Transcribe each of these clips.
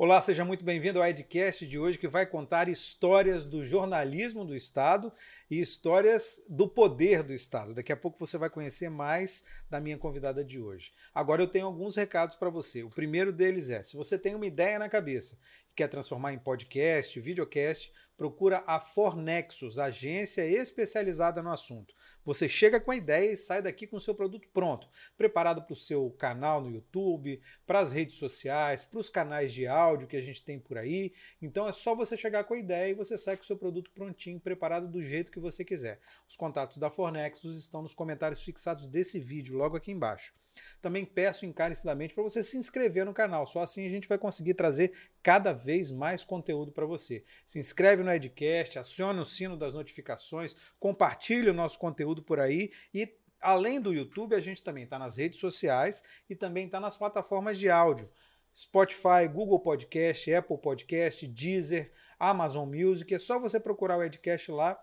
Olá, seja muito bem-vindo ao Edcast de hoje que vai contar histórias do jornalismo do Estado e histórias do poder do Estado. Daqui a pouco você vai conhecer mais da minha convidada de hoje. Agora eu tenho alguns recados para você. O primeiro deles é: se você tem uma ideia na cabeça e quer transformar em podcast, videocast, procura a Fornexus, agência especializada no assunto. Você chega com a ideia e sai daqui com o seu produto pronto, preparado para o seu canal no YouTube, para as redes sociais, para os canais de áudio que a gente tem por aí. Então é só você chegar com a ideia e você sai com o seu produto prontinho, preparado do jeito que você quiser. Os contatos da Fornexus estão nos comentários fixados desse vídeo, logo aqui embaixo. Também peço encarecidamente para você se inscrever no canal, só assim a gente vai conseguir trazer cada vez mais conteúdo para você. Se inscreve no Edcast, acione o sino das notificações, compartilhe o nosso conteúdo por aí e além do YouTube, a gente também está nas redes sociais e também está nas plataformas de áudio. Spotify, Google Podcast, Apple Podcast, Deezer, Amazon Music. É só você procurar o Edcast lá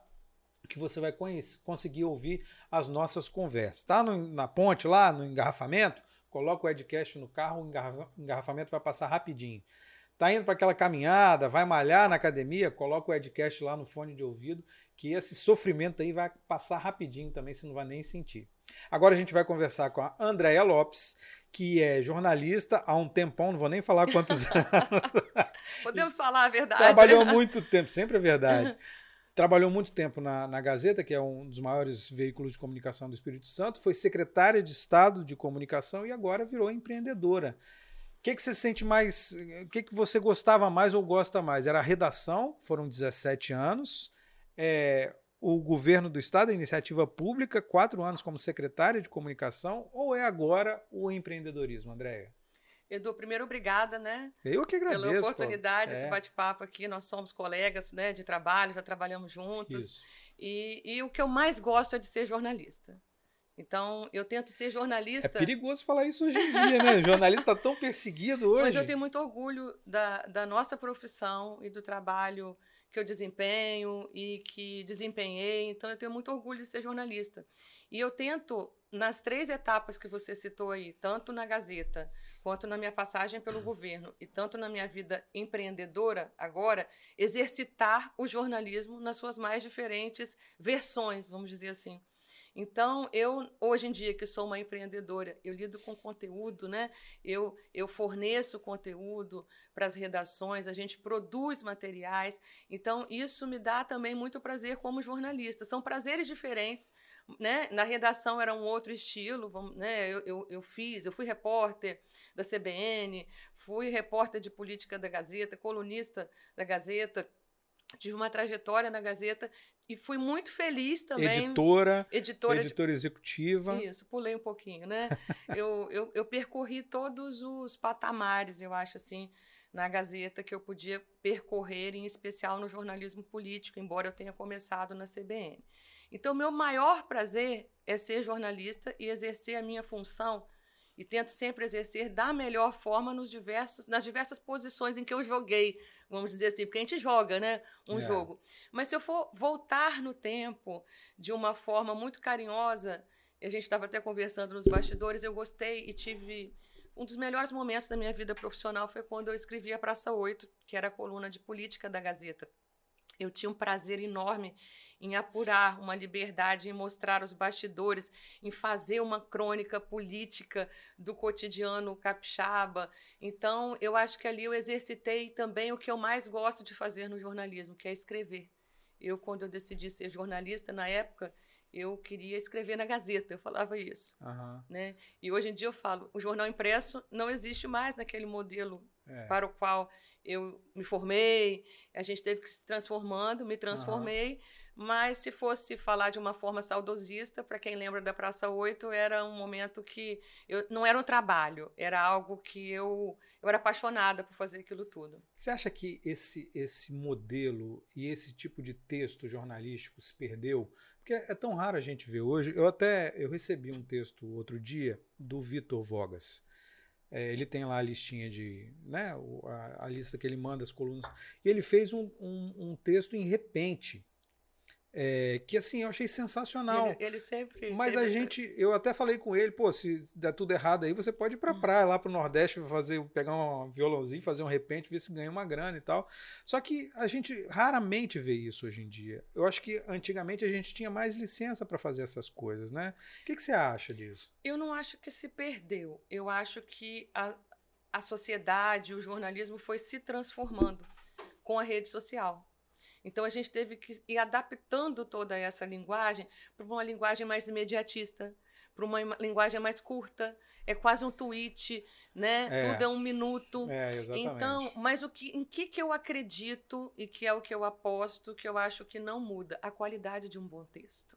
que você vai conhecer, conseguir ouvir as nossas conversas. Tá no, na ponte lá, no engarrafamento, coloca o Edcast no carro, o engarrafamento vai passar rapidinho. Tá indo para aquela caminhada, vai malhar na academia, coloca o Edcast lá no fone de ouvido, que esse sofrimento aí vai passar rapidinho também, você não vai nem sentir. Agora a gente vai conversar com a Andréia Lopes, que é jornalista há um tempão, não vou nem falar quantos anos. Podemos falar a verdade. Trabalhou muito tempo, sempre é verdade. Trabalhou muito tempo na, na, Gazeta, que é um dos maiores veículos de comunicação do Espírito Santo, foi secretária de Estado de Comunicação e agora virou empreendedora. O que, que você sente mais, o que, que você gostava mais ou gosta mais? Era a redação, foram 17 anos, é, o governo do Estado, a iniciativa pública, quatro anos como secretária de comunicação, ou é agora o empreendedorismo, Andréia? Edu, primeiro, obrigada, né? Eu que agradeço. Pela oportunidade, é. esse bate-papo aqui. Nós somos colegas né, de trabalho, já trabalhamos juntos. E, e, o que eu mais gosto é de ser jornalista. Então, eu tento ser jornalista. É perigoso falar isso hoje em dia, né? Jornalista está tão perseguido hoje. Mas eu tenho muito orgulho da, da nossa profissão e do trabalho que eu desempenho e que desempenhei. Então, eu tenho muito orgulho de ser jornalista. E eu tento nas três etapas que você citou aí, tanto na Gazeta, quanto na minha passagem pelo governo e tanto na minha vida empreendedora agora, exercitar o jornalismo nas suas mais diferentes versões, vamos dizer assim. Então, eu, hoje em dia, que sou uma empreendedora, eu lido com conteúdo, né? Eu, eu forneço conteúdo para as redações, a gente produz materiais. Então, isso me dá também muito prazer como jornalista. São prazeres diferentes, né? Na redação era um outro estilo, vamos, né? Eu, eu, eu, fiz, eu fui repórter da CBN, fui repórter de política da Gazeta, colunista da Gazeta, tive uma trajetória na Gazeta e fui muito feliz também. Editora, editora, editora de... executiva. Isso, pulei um pouquinho, né? eu, eu, eu percorri todos os patamares, eu acho assim, na Gazeta que eu podia percorrer, em especial no jornalismo político, embora eu tenha começado na CBN. Então, meu maior prazer é ser jornalista e exercer a minha função e tento sempre exercer da melhor forma nos diversos, nas diversas posições em que eu joguei, vamos dizer assim, porque a gente joga, né, um é. jogo. Mas se eu for voltar no tempo de uma forma muito carinhosa, a gente estava até conversando nos bastidores, eu gostei e tive um dos melhores momentos da minha vida profissional foi quando eu escrevi a Praça 8, que era a coluna de política da Gazeta. Eu tinha um prazer enorme em apurar uma liberdade, em mostrar os bastidores, em fazer uma crônica política do cotidiano capixaba. Então, eu acho que ali eu exercitei também o que eu mais gosto de fazer no jornalismo, que é escrever. Eu, quando eu decidi ser jornalista, na época, eu queria escrever na Gazeta, eu falava isso. Uhum. Né? E hoje em dia eu falo, o jornal impresso não existe mais naquele modelo é. para o qual eu me formei, a gente teve que se transformando, me transformei, uhum. Mas se fosse falar de uma forma saudosista, para quem lembra da Praça 8, era um momento que eu, não era um trabalho, era algo que eu, eu era apaixonada por fazer aquilo tudo. Você acha que esse, esse modelo e esse tipo de texto jornalístico se perdeu? Porque é tão raro a gente ver hoje. Eu até eu recebi um texto outro dia do Vitor Vogas. É, ele tem lá a listinha de. Né, a, a, lista que ele manda, as colunas. E ele fez um, um, um texto em repente é, que assim, eu achei sensacional. Ele, ele sempre. Mas a gente, eu até falei com ele, pô, se der tudo errado aí, você pode ir pra hum. praia lá pro Nordeste, fazer, pegar um violãozinho, fazer um repente, ver se ganha uma grana e tal. Só que a gente raramente vê isso hoje em dia. Eu acho que antigamente a gente tinha mais licença para fazer essas coisas, né? O que, que você acha disso? Eu não acho que se perdeu. Eu acho que a, a sociedade, o jornalismo foi se transformando com a rede social. Então a gente teve que ir adaptando toda essa linguagem para uma linguagem mais imediatista, para uma linguagem mais curta. É quase um tweet, né? É. Tudo é um minuto. É, exatamente. Então, mas o que, em que, que eu acredito e que é o que eu aposto, que eu acho que não muda? A qualidade de um bom texto.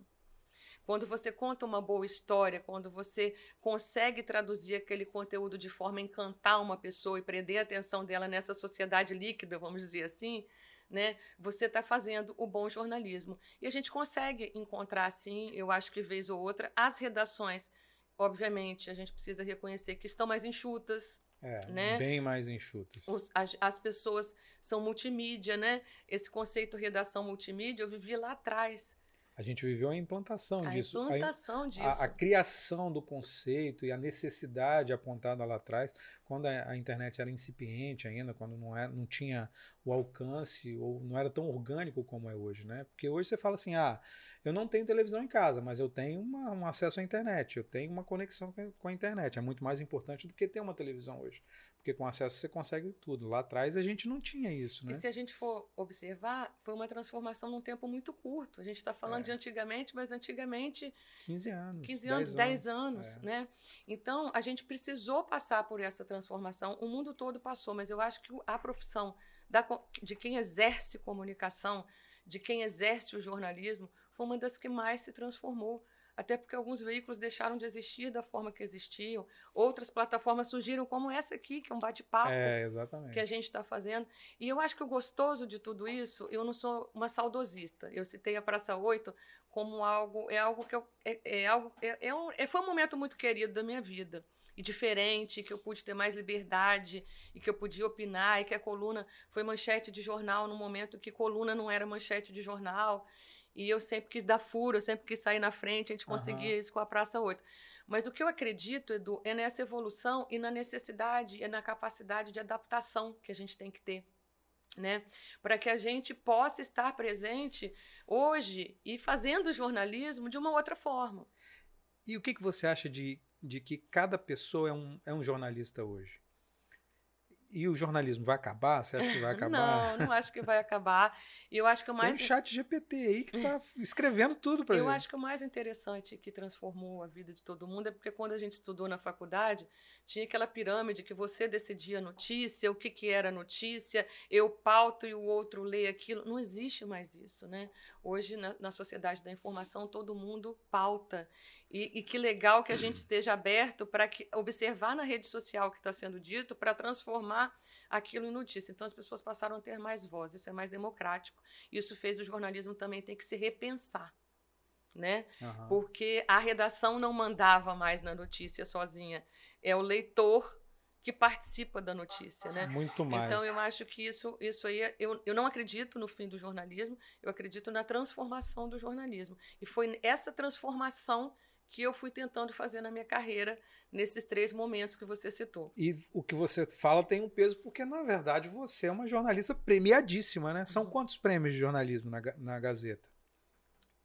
Quando você conta uma boa história, quando você consegue traduzir aquele conteúdo de forma a encantar uma pessoa e prender a atenção dela nessa sociedade líquida, vamos dizer assim, né? Você está fazendo o bom jornalismo. E a gente consegue encontrar, sim, eu acho que vez ou outra, as redações, obviamente, a gente precisa reconhecer que estão mais enxutas. É, né? bem mais enxutas. As, as pessoas são multimídia, né? Esse conceito redação multimídia eu vivi lá atrás. A gente viveu a implantação a disso. Implantação a, disso. A, a, criação do conceito e a necessidade apontada lá atrás, quando a, a internet era incipiente ainda, quando não, era, não tinha o alcance ou não era tão orgânico como é hoje, né? Porque hoje você fala assim, ah, eu não tenho televisão em casa, mas eu tenho uma, um acesso à internet, eu tenho uma conexão com a internet. É muito mais importante do que ter uma televisão hoje. Porque com acesso você consegue tudo. Lá atrás a gente não tinha isso, né? E se a gente for observar, foi uma transformação num tempo muito curto. A gente está falando é. de antigamente, mas antigamente. 15 anos. 15 anos, 10 anos, anos é. né? Então a gente precisou passar por essa transformação. O mundo todo passou, mas eu acho que a profissão da, de quem exerce comunicação, de quem exerce o jornalismo, foi uma das que mais se transformou até porque alguns veículos deixaram de existir da forma que existiam, outras plataformas surgiram, como essa aqui, que é um bate-papo é, que a gente está fazendo. E eu acho que o gostoso de tudo isso, eu não sou uma saudosista. Eu citei a Praça 8 como algo, é algo que eu, é, é algo, é, é um, é, foi um momento muito querido da minha vida e diferente, que eu pude ter mais liberdade e que eu podia opinar e que a coluna foi manchete de jornal no momento que coluna não era manchete de jornal. E eu sempre quis dar furo, eu sempre quis sair na frente, a gente conseguia uhum. isso com a Praça 8. Mas o que eu acredito, Edu, é nessa evolução e na necessidade e na capacidade de adaptação que a gente tem que ter. Né? Para que a gente possa estar presente hoje e fazendo jornalismo de uma outra forma. E o que, que você acha de, de que cada pessoa é um, é um jornalista hoje? E o jornalismo vai acabar? Você acha que vai acabar? não, não acho que vai acabar. E eu acho que o mais. Tem um chat GPT aí que está escrevendo tudo para Eu gente. acho que o mais interessante que transformou a vida de todo mundo é porque quando a gente estudou na faculdade, tinha aquela pirâmide que você decidia a notícia, o que, que era notícia, eu pauto e o outro lê aquilo. Não existe mais isso, né? Hoje, na, na sociedade da informação, todo mundo pauta. E, e, que legal que a gente esteja aberto para observar na rede social o que está sendo dito, para transformar aquilo em notícia. Então as pessoas passaram a ter mais voz, isso é mais democrático. Isso fez o jornalismo também ter que se repensar. Né? Uhum. Porque a redação não mandava mais na notícia sozinha. É o leitor que participa da notícia, né? Muito mais. Então eu acho que isso, isso aí, eu, eu não acredito no fim do jornalismo, eu acredito na transformação do jornalismo. E foi essa transformação que eu fui tentando fazer na minha carreira nesses três momentos que você citou. E o que você fala tem um peso porque, na verdade, você é uma jornalista premiadíssima, né? São uhum. quantos prêmios de jornalismo na, na Gazeta?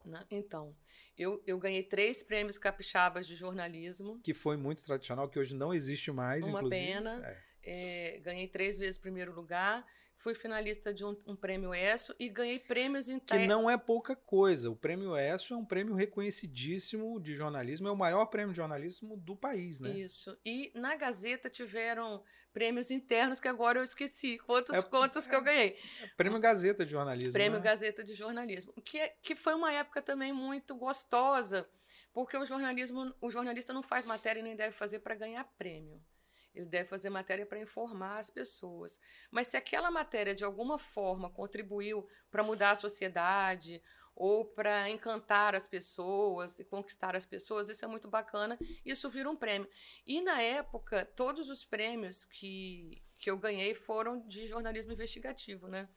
Na, então, eu, eu ganhei três prêmios capixabas de jornalismo. Que foi muito tradicional, que hoje não existe mais, Uma inclusive. pena. É. É, ganhei três vezes primeiro lugar fui finalista de um, um, prêmio ESSO e ganhei prêmios em Que não é pouca coisa. O prêmio ESSO é um prêmio reconhecidíssimo de jornalismo, é o maior prêmio de jornalismo do país, né? Isso. E na Gazeta tiveram prêmios internos que agora eu esqueci. Quantos, é, quantos é, que eu ganhei? É prêmio Gazeta de jornalismo. Prêmio né? Gazeta de jornalismo. Que, que foi uma época também muito gostosa, porque o jornalismo, o jornalista não faz matéria e nem deve fazer para ganhar prêmio. Ele deve fazer matéria para informar as pessoas. Mas se aquela matéria de alguma forma contribuiu para mudar a sociedade ou para encantar as pessoas e conquistar as pessoas, isso é muito bacana. Isso vira um prêmio. E na época, todos os prêmios que, que eu ganhei foram de jornalismo investigativo, né?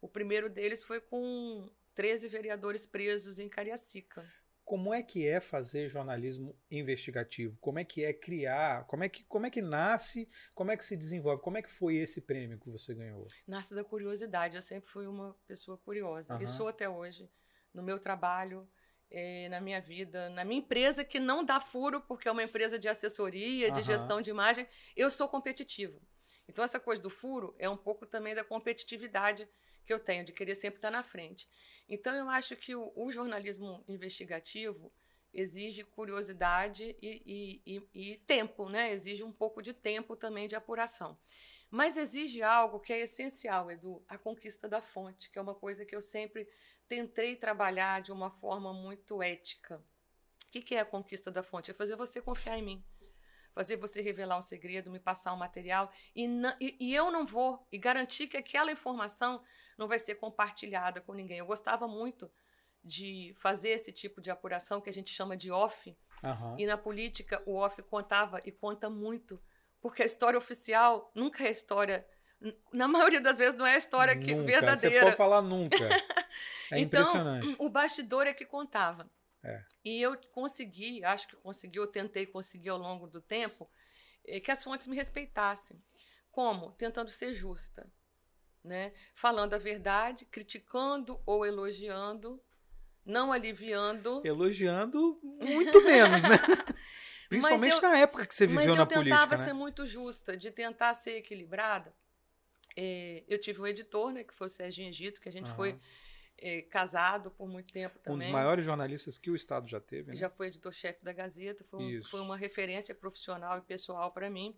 O primeiro deles foi com 13 vereadores presos em Cariacica. Como é que é fazer jornalismo investigativo? Como é que é criar? Como é que, como é que nasce? Como é que se desenvolve? Como é que foi esse prêmio que você ganhou? Nasce da curiosidade. Eu sempre fui uma pessoa curiosa. Aham. E sou até hoje. No meu trabalho, eh, na minha vida, na minha empresa, que não dá furo, porque é uma empresa de assessoria, de Aham. gestão de imagem, eu sou competitiva. Então, essa coisa do furo é um pouco também da competitividade que eu tenho, de querer sempre estar na frente. Então, eu acho que o, o jornalismo investigativo exige curiosidade e, e- e- e tempo, né? Exige um pouco de tempo também de apuração. Mas exige algo que é essencial, Edu, a conquista da fonte, que é uma coisa que eu sempre tentei trabalhar de uma forma muito ética. O que que é a conquista da fonte? É fazer você confiar em mim. Fazer você revelar um segredo, me passar um material. E, e- e eu não vou. E garantir que aquela informação não vai ser compartilhada com ninguém. Eu gostava muito de fazer esse tipo de apuração que a gente chama de off. Aham. E na política, o off contava e conta muito. Porque a história oficial nunca é história. Na maioria das vezes não é a história que, Nunca. Você verdadeira. pode falar nunca. É Então, impressionante. O bastidor é que contava. É. E eu consegui, acho que consegui, eu tentei conseguir ao longo do tempo, eh, que as fontes me respeitassem. Como? Tentando ser justa. Né? Falando a verdade, criticando ou elogiando, não aliviando. Elogiando muito menos, né? Principalmente eu- na época que você Mas viveu eu na tentava política, ser né? muito justa, de tentar ser equilibrada. Eh, eu tive um editor, né, que foi o Serginho Egito, que a gente Aham. foi eh, casado por muito tempo também. Um dos maiores jornalistas que o Estado já teve, né? Já foi editor-chefe da Gazeta, foi, um- foi uma referência profissional e pessoal para mim.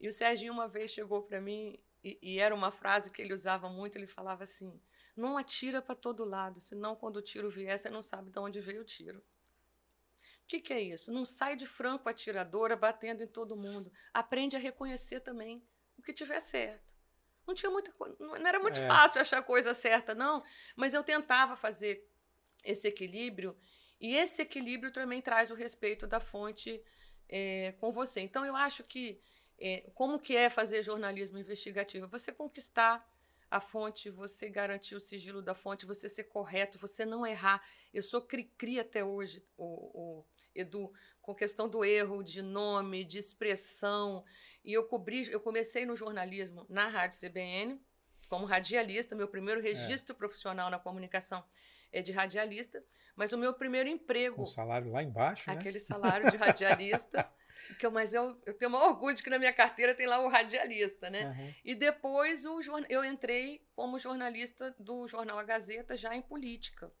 E o Serginho uma vez chegou para mim e, e era uma frase que ele usava muito. Ele falava assim: "Não atira para todo lado, senão quando o tiro vier você não sabe de onde veio o tiro." O que, que é isso? Não sai de franco atiradora batendo em todo mundo. Aprende a reconhecer também o que tiver certo. Não tinha muita não era muito É. fácil achar a coisa certa, não, mas eu tentava fazer esse equilíbrio e esse equilíbrio também traz o respeito da fonte é, com você. Então eu acho que é, como que é fazer jornalismo investigativo? Você conquistar a fonte, você garantir o sigilo da fonte, você ser correto, você não errar. Eu sou cri-cri até hoje, o, o Edu, com questão do erro de nome, de expressão. E eu cobri, eu comecei no jornalismo na Rádio CBN, como radialista, meu primeiro registro profissional na comunicação é de radialista, mas o meu primeiro emprego Com o salário lá embaixo, né? aquele salário de radialista. que eu, mas eu, eu tenho o maior orgulho de que na minha carteira tem lá o radialista, né? Aham. E depois o, eu entrei como jornalista do jornal A Gazeta, já em política.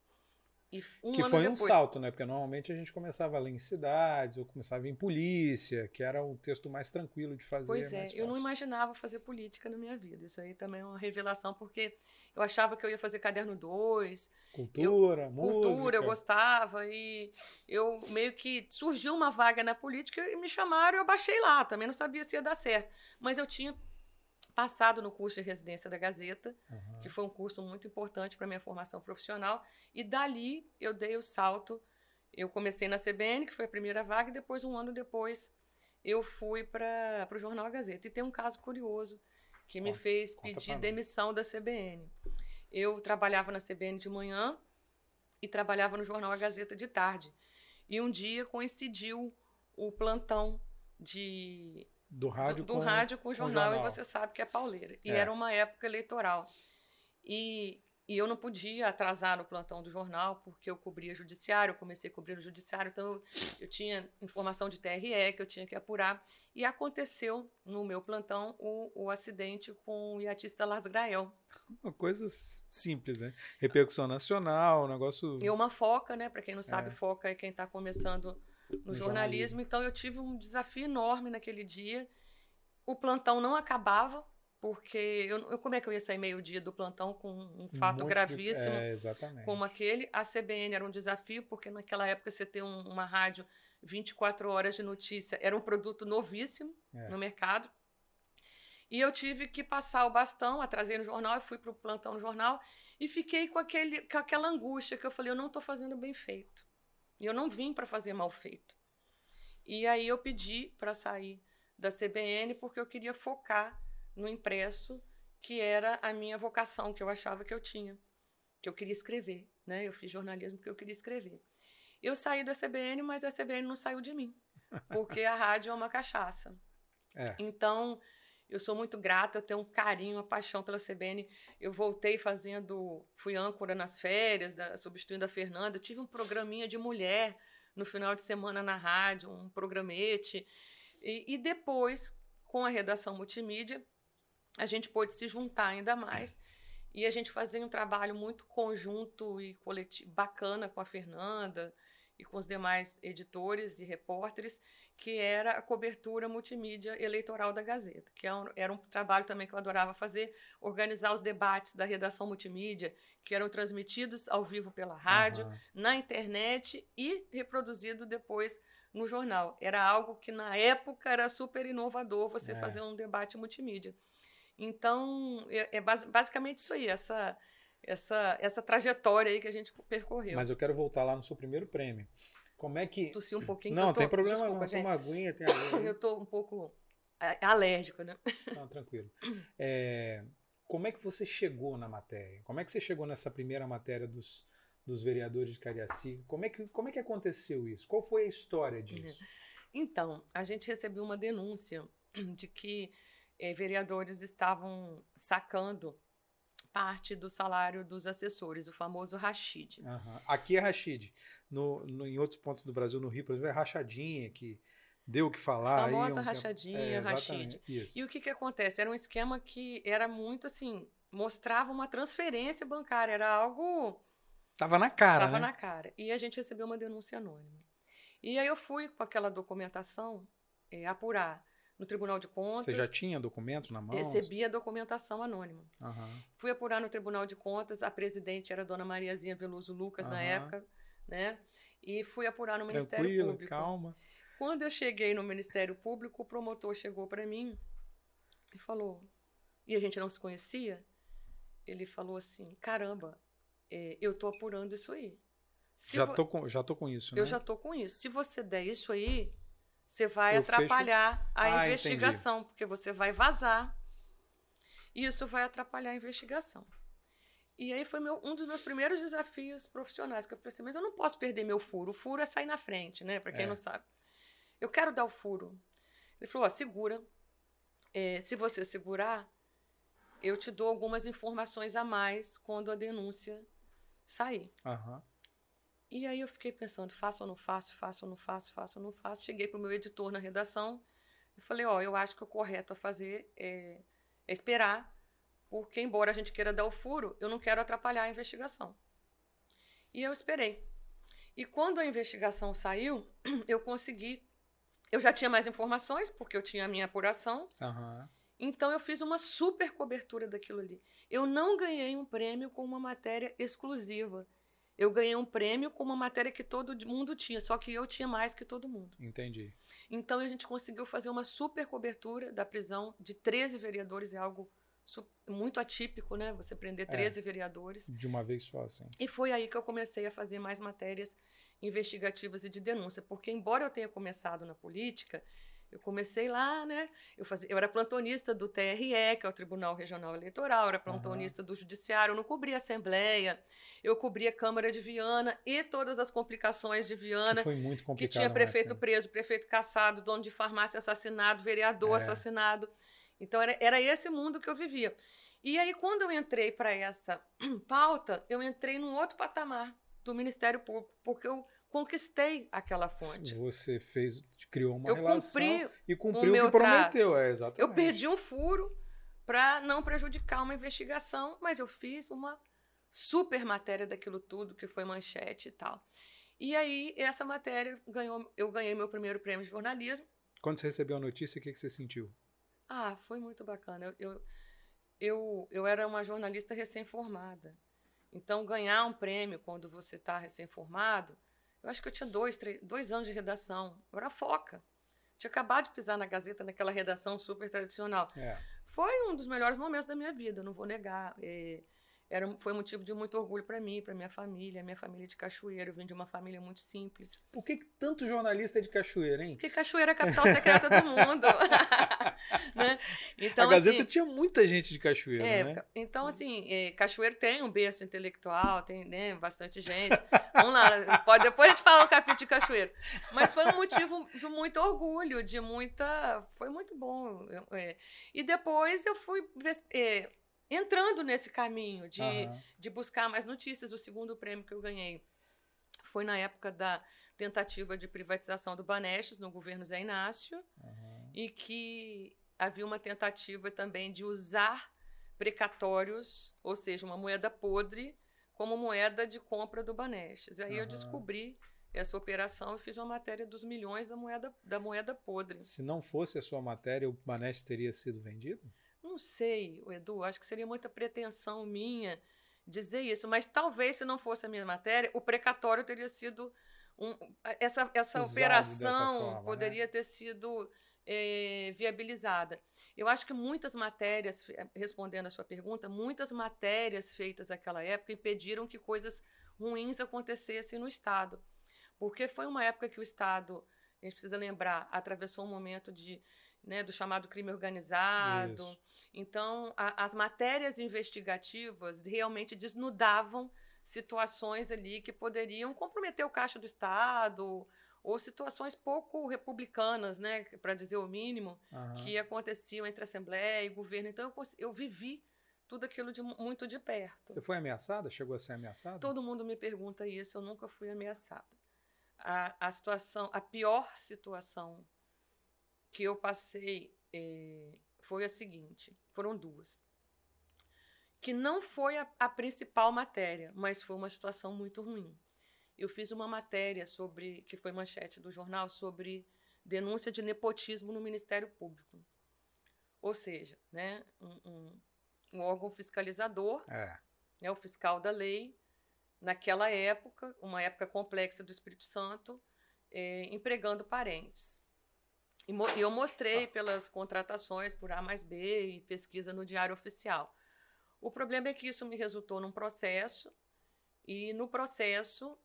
E um que foi um depois. salto, né? Porque normalmente a gente começava a ler em cidades ou começava em polícia, que era um texto mais tranquilo de fazer. Pois é, eu não imaginava fazer política na minha vida. Isso aí também é uma revelação, porque eu achava que eu ia fazer caderno 2, Cultura, música. cultura, eu gostava, e eu meio que surgiu uma vaga na política e me chamaram e eu baixei lá. Também não sabia se ia dar certo. Mas eu tinha passado no curso de residência da Gazeta, Aham. que foi um curso muito importante para minha formação profissional, e dali eu dei o salto. Eu comecei na CBN, que foi a primeira vaga, e depois, um ano depois, eu fui para o Jornal A Gazeta. E tem um caso curioso que me Conta- fez pedir demissão da CBN. Eu trabalhava na CBN de manhã e trabalhava no Jornal A Gazeta de tarde. E um dia coincidiu o plantão de Do rádio do, do com... rádio com o o jornal, jornal. e você sabe que é pauleira. E É. era uma época eleitoral. E, e eu não podia atrasar no plantão do jornal, porque eu cobria judiciário, eu comecei a cobrir o judiciário, então eu, eu tinha informação de TRE que eu tinha que apurar. E aconteceu no meu plantão o, o acidente com o iatista Lars Grael. Uma coisa simples, né? Repercussão nacional, um negócio... E uma foca, né? Para quem não sabe, É. foca é quem está começando no, No jornalismo. jornalismo. Então eu tive um desafio enorme naquele dia. O plantão não acabava, porque eu, eu- como é que eu ia sair meio-dia do plantão com um um fato de- gravíssimo É, exatamente. como aquele? A CBN era um desafio, porque naquela época você ter um- uma rádio 24 horas de notícia era um produto novíssimo É. no mercado. E eu tive que passar o bastão, atrasei no jornal e fui para o plantão no jornal e fiquei com, aquele, com aquela angústia que eu falei, eu não estou fazendo bem feito. E eu não vim para fazer mal feito. E aí eu pedi para sair da CBN porque eu queria focar no impresso, que era a minha vocação, que eu achava que eu tinha, que eu queria escrever. Né? Eu fiz jornalismo porque eu queria escrever. Eu saí da CBN, mas a CBN não saiu de mim, porque a rádio é uma cachaça. É. Então, eu sou muito grata, eu tenho um carinho, uma paixão pela CBN. Eu voltei fazendo, fui âncora nas férias, da, substituindo a Fernanda. Eu tive um programinha de mulher no final de semana na rádio, um programete. E, e depois, com a redação multimídia, a gente pôde se juntar ainda mais. E a gente fazia um trabalho muito conjunto e coletivo, bacana com a Fernanda e com os demais editores e repórteres que era a cobertura multimídia eleitoral da Gazeta, que é era um trabalho também que eu adorava fazer, organizar os debates da redação multimídia, que eram transmitidos ao vivo pela rádio, uhum. na internet e reproduzido depois no jornal. Era algo que na época era super inovador você é. fazer um debate multimídia. Então, é, é basicamente isso aí, essa, essa, essa trajetória aí que a gente percorreu. Mas eu quero voltar lá no seu primeiro prêmio. Como é que. Tossi um pouquinho. Não, tô... tem problema Desculpa, não. Gente. Toma aguinha, tem aguinha. eu tô um pouco alérgico, né? Não, tranquilo. É, como é que você chegou na matéria? Como é que você chegou nessa primeira matéria dos, dos vereadores de Cariacica? Como é, que, como é que aconteceu isso? Qual foi a história disso? Então, a gente recebeu uma denúncia de que eh, vereadores estavam sacando parte do salário dos assessores, o famoso Rachid. Uhum. Aqui é Rachid. No, no, em outros pontos do Brasil, no Rio, por exemplo, é rachadinha, que deu o que falar. Famosa aí, um rachadinha, é, Rachid. Isso. E o que, que acontece? Era um esquema que era muito assim, mostrava uma transferência bancária, era algo. Tava na cara. Tava né? na cara. E a gente recebeu uma denúncia anônima. E aí eu fui com aquela documentação é, apurar no Tribunal de Contas. Você já tinha documento na mão? Recebia documentação anônima. Uhum. Fui apurar no Tribunal de Contas, a presidente era a dona Mariazinha Veloso Lucas uhum. na época, né? E fui apurar no Ministério Tranquilo, Público. calma. Quando eu cheguei no Ministério Público, o promotor chegou para mim e falou, e a gente não se conhecia, ele falou assim, caramba, é, eu tô apurando isso aí. Se já, tô com, já tô com isso, né? Eu já tô com isso. Se você der isso aí, você vai eu atrapalhar fecho... a ah, investigação, entendi. porque você vai vazar. E isso vai atrapalhar a investigação. E aí foi meu, um dos meus primeiros desafios profissionais, que eu falei assim, mas eu não posso perder meu furo. O furo é sair na frente, né? Para quem é. não sabe. Eu quero dar o furo. Ele falou, ó, segura. É, se você segurar, eu te dou algumas informações a mais quando a denúncia sair. Aham. Uhum. E aí eu fiquei pensando, faço ou não faço, faço ou não faço, faço ou não faço. Cheguei para o meu editor na redação e falei, ó, eu acho que o correto a fazer é, é esperar, porque embora a gente queira dar o furo, eu não quero atrapalhar a investigação. E eu esperei. E quando a investigação saiu, eu consegui. Eu já tinha mais informações, porque eu tinha a minha apuração. Uhum. Então eu fiz uma super cobertura daquilo ali. Eu não ganhei um prêmio com uma matéria exclusiva eu ganhei um prêmio com uma matéria que todo mundo tinha, só que eu tinha mais que todo mundo. Entendi. Então a gente conseguiu fazer uma super cobertura da prisão de 13 vereadores, é algo muito atípico, né? Você prender 13 é, vereadores. De uma vez só, assim. E foi aí que eu comecei a fazer mais matérias investigativas e de denúncia, porque embora eu tenha começado na política, eu comecei lá, né? Eu, fazia, eu era plantonista do TRE, que é o Tribunal Regional Eleitoral, era plantonista uhum. do Judiciário, eu não cobria Assembleia, eu cobria Câmara de Viana e todas as complicações de Viana. Que foi muito complicado. Que tinha prefeito preso, prefeito caçado, dono de farmácia assassinado, vereador é. assassinado. Então era, era esse mundo que eu vivia. E aí, quando eu entrei para essa pauta, eu entrei num outro patamar do Ministério Público, porque eu conquistei aquela fonte. Você fez, criou uma eu relação cumpri e cumpriu o, o que prometeu, é exatamente. Eu perdi um furo para não prejudicar uma investigação, mas eu fiz uma super matéria daquilo tudo, que foi manchete e tal. E aí, essa matéria ganhou, eu ganhei meu primeiro prêmio de jornalismo. Quando você recebeu a notícia, o que, que você sentiu? Ah, foi muito bacana. Eu, eu, eu, eu era uma jornalista recém-formada. Então, ganhar um prêmio quando você está recém-formado eu acho que eu tinha dois, três, dois anos de redação. Eu era foca. Tinha acabado de pisar na Gazeta, naquela redação super tradicional. É. Foi um dos melhores momentos da minha vida, não vou negar. É, era, foi motivo de muito orgulho para mim, para minha família, minha família de Cachoeira. Eu vim de uma família muito simples. Por que tanto jornalista é de Cachoeira, hein? Porque Cachoeira é a capital secreta do mundo. né? Então, a Gazeta assim, tinha muita gente de Cachoeiro, é, né? Então, assim, é, Cachoeiro tem um berço intelectual, tem né, bastante gente. Vamos lá, pode, depois a gente fala um capítulo de Cachoeiro. Mas foi um motivo de muito orgulho, de muita... Foi muito bom. É. E depois eu fui é, entrando nesse caminho de, uhum. de buscar mais notícias. O segundo prêmio que eu ganhei foi na época da tentativa de privatização do Banestes no governo Zé Inácio uhum. E que havia uma tentativa também de usar precatórios, ou seja, uma moeda podre, como moeda de compra do Banestes. E aí uhum. eu descobri essa operação e fiz uma matéria dos milhões da moeda, da moeda podre. Se não fosse a sua matéria, o Banestes teria sido vendido? Não sei, Edu, acho que seria muita pretensão minha dizer isso, mas talvez se não fosse a minha matéria, o precatório teria sido um, essa, essa operação forma, né? poderia né? ter sido é, viabilizada. Eu acho que muitas matérias, respondendo a sua pergunta, muitas matérias feitas naquela época impediram que coisas ruins acontecessem no Estado. Porque foi uma época que o Estado, a gente precisa lembrar, atravessou um momento de, né, do chamado crime organizado. Isso. Então, a, as matérias investigativas realmente desnudavam situações ali que poderiam comprometer o caixa do Estado ou situações pouco republicanas, né, para dizer o mínimo, uhum. que aconteciam entre Assembleia e governo. Então eu, eu vivi tudo aquilo de, muito de perto. Você foi ameaçada? Chegou a ser ameaçada? Todo mundo me pergunta isso, eu nunca fui ameaçada. A, a situação, a pior situação que eu passei eh, foi a seguinte: foram duas que não foi a, a principal matéria, mas foi uma situação muito ruim. Eu fiz uma matéria sobre, que foi manchete do jornal, sobre denúncia de nepotismo no Ministério Público. Ou seja, né, um, um, um órgão fiscalizador, é. né, o fiscal da lei, naquela época, uma época complexa do Espírito Santo, é, empregando parentes. E, mo e eu mostrei pelas contratações por A mais B e pesquisa no Diário Oficial o problema é que isso me resultou num processo, e no processo,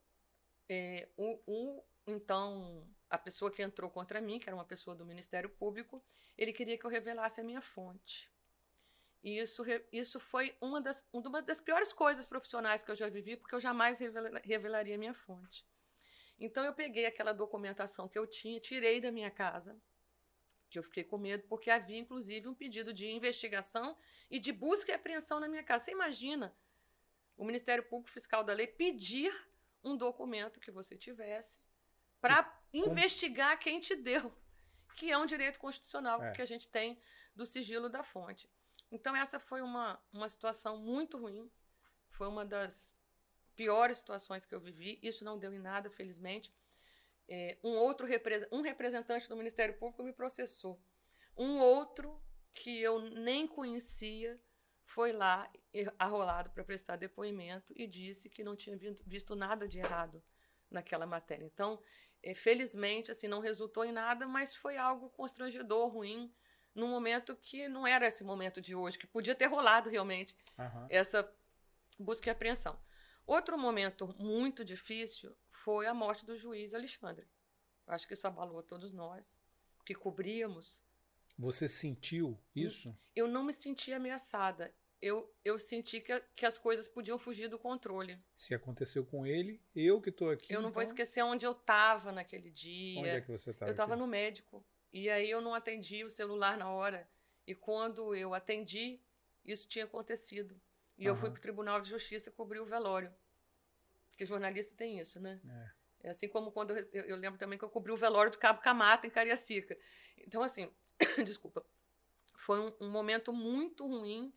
é, o, o, então, a pessoa que entrou contra mim, que era uma pessoa do Ministério Público, ele queria que eu revelasse a minha fonte. E isso, isso foi uma das, uma das piores coisas profissionais que eu já vivi, porque eu jamais revelaria a minha fonte. Então, eu peguei aquela documentação que eu tinha, tirei da minha casa, que eu fiquei com medo, porque havia inclusive um pedido de investigação e de busca e apreensão na minha casa. Você imagina o Ministério Público Fiscal da Lei pedir um documento que você tivesse para investigar quem te deu, que é um direito constitucional é. que a gente tem do sigilo da fonte. Então, essa foi uma, uma situação muito ruim, foi uma das piores situações que eu vivi. Isso não deu em nada, felizmente. É, um outro um representante do Ministério Público me processou. Um outro que eu nem conhecia foi lá arrolado para prestar depoimento e disse que não tinha visto nada de errado naquela matéria. Então, é, felizmente, assim, não resultou em nada, mas foi algo constrangedor, ruim, num momento que não era esse momento de hoje, que podia ter rolado realmente uhum. essa busca e apreensão. Outro momento muito difícil foi a morte do juiz Alexandre. Eu acho que isso abalou todos nós que cobríamos. Você sentiu isso? Eu não me senti ameaçada. Eu, eu senti que, que as coisas podiam fugir do controle. Se aconteceu com ele, eu que estou aqui. Eu não então... vou esquecer onde eu estava naquele dia. Onde é que você estava? Eu estava no médico. E aí eu não atendi o celular na hora. E quando eu atendi, isso tinha acontecido. E uhum. eu fui para o Tribunal de Justiça e cobri o velório. Porque jornalista tem isso, né? É. é assim como quando eu, eu, lembro também que eu cobri o velório do Cabo Camata em Cariacica. Então, assim, desculpa, foi um, um, momento muito ruim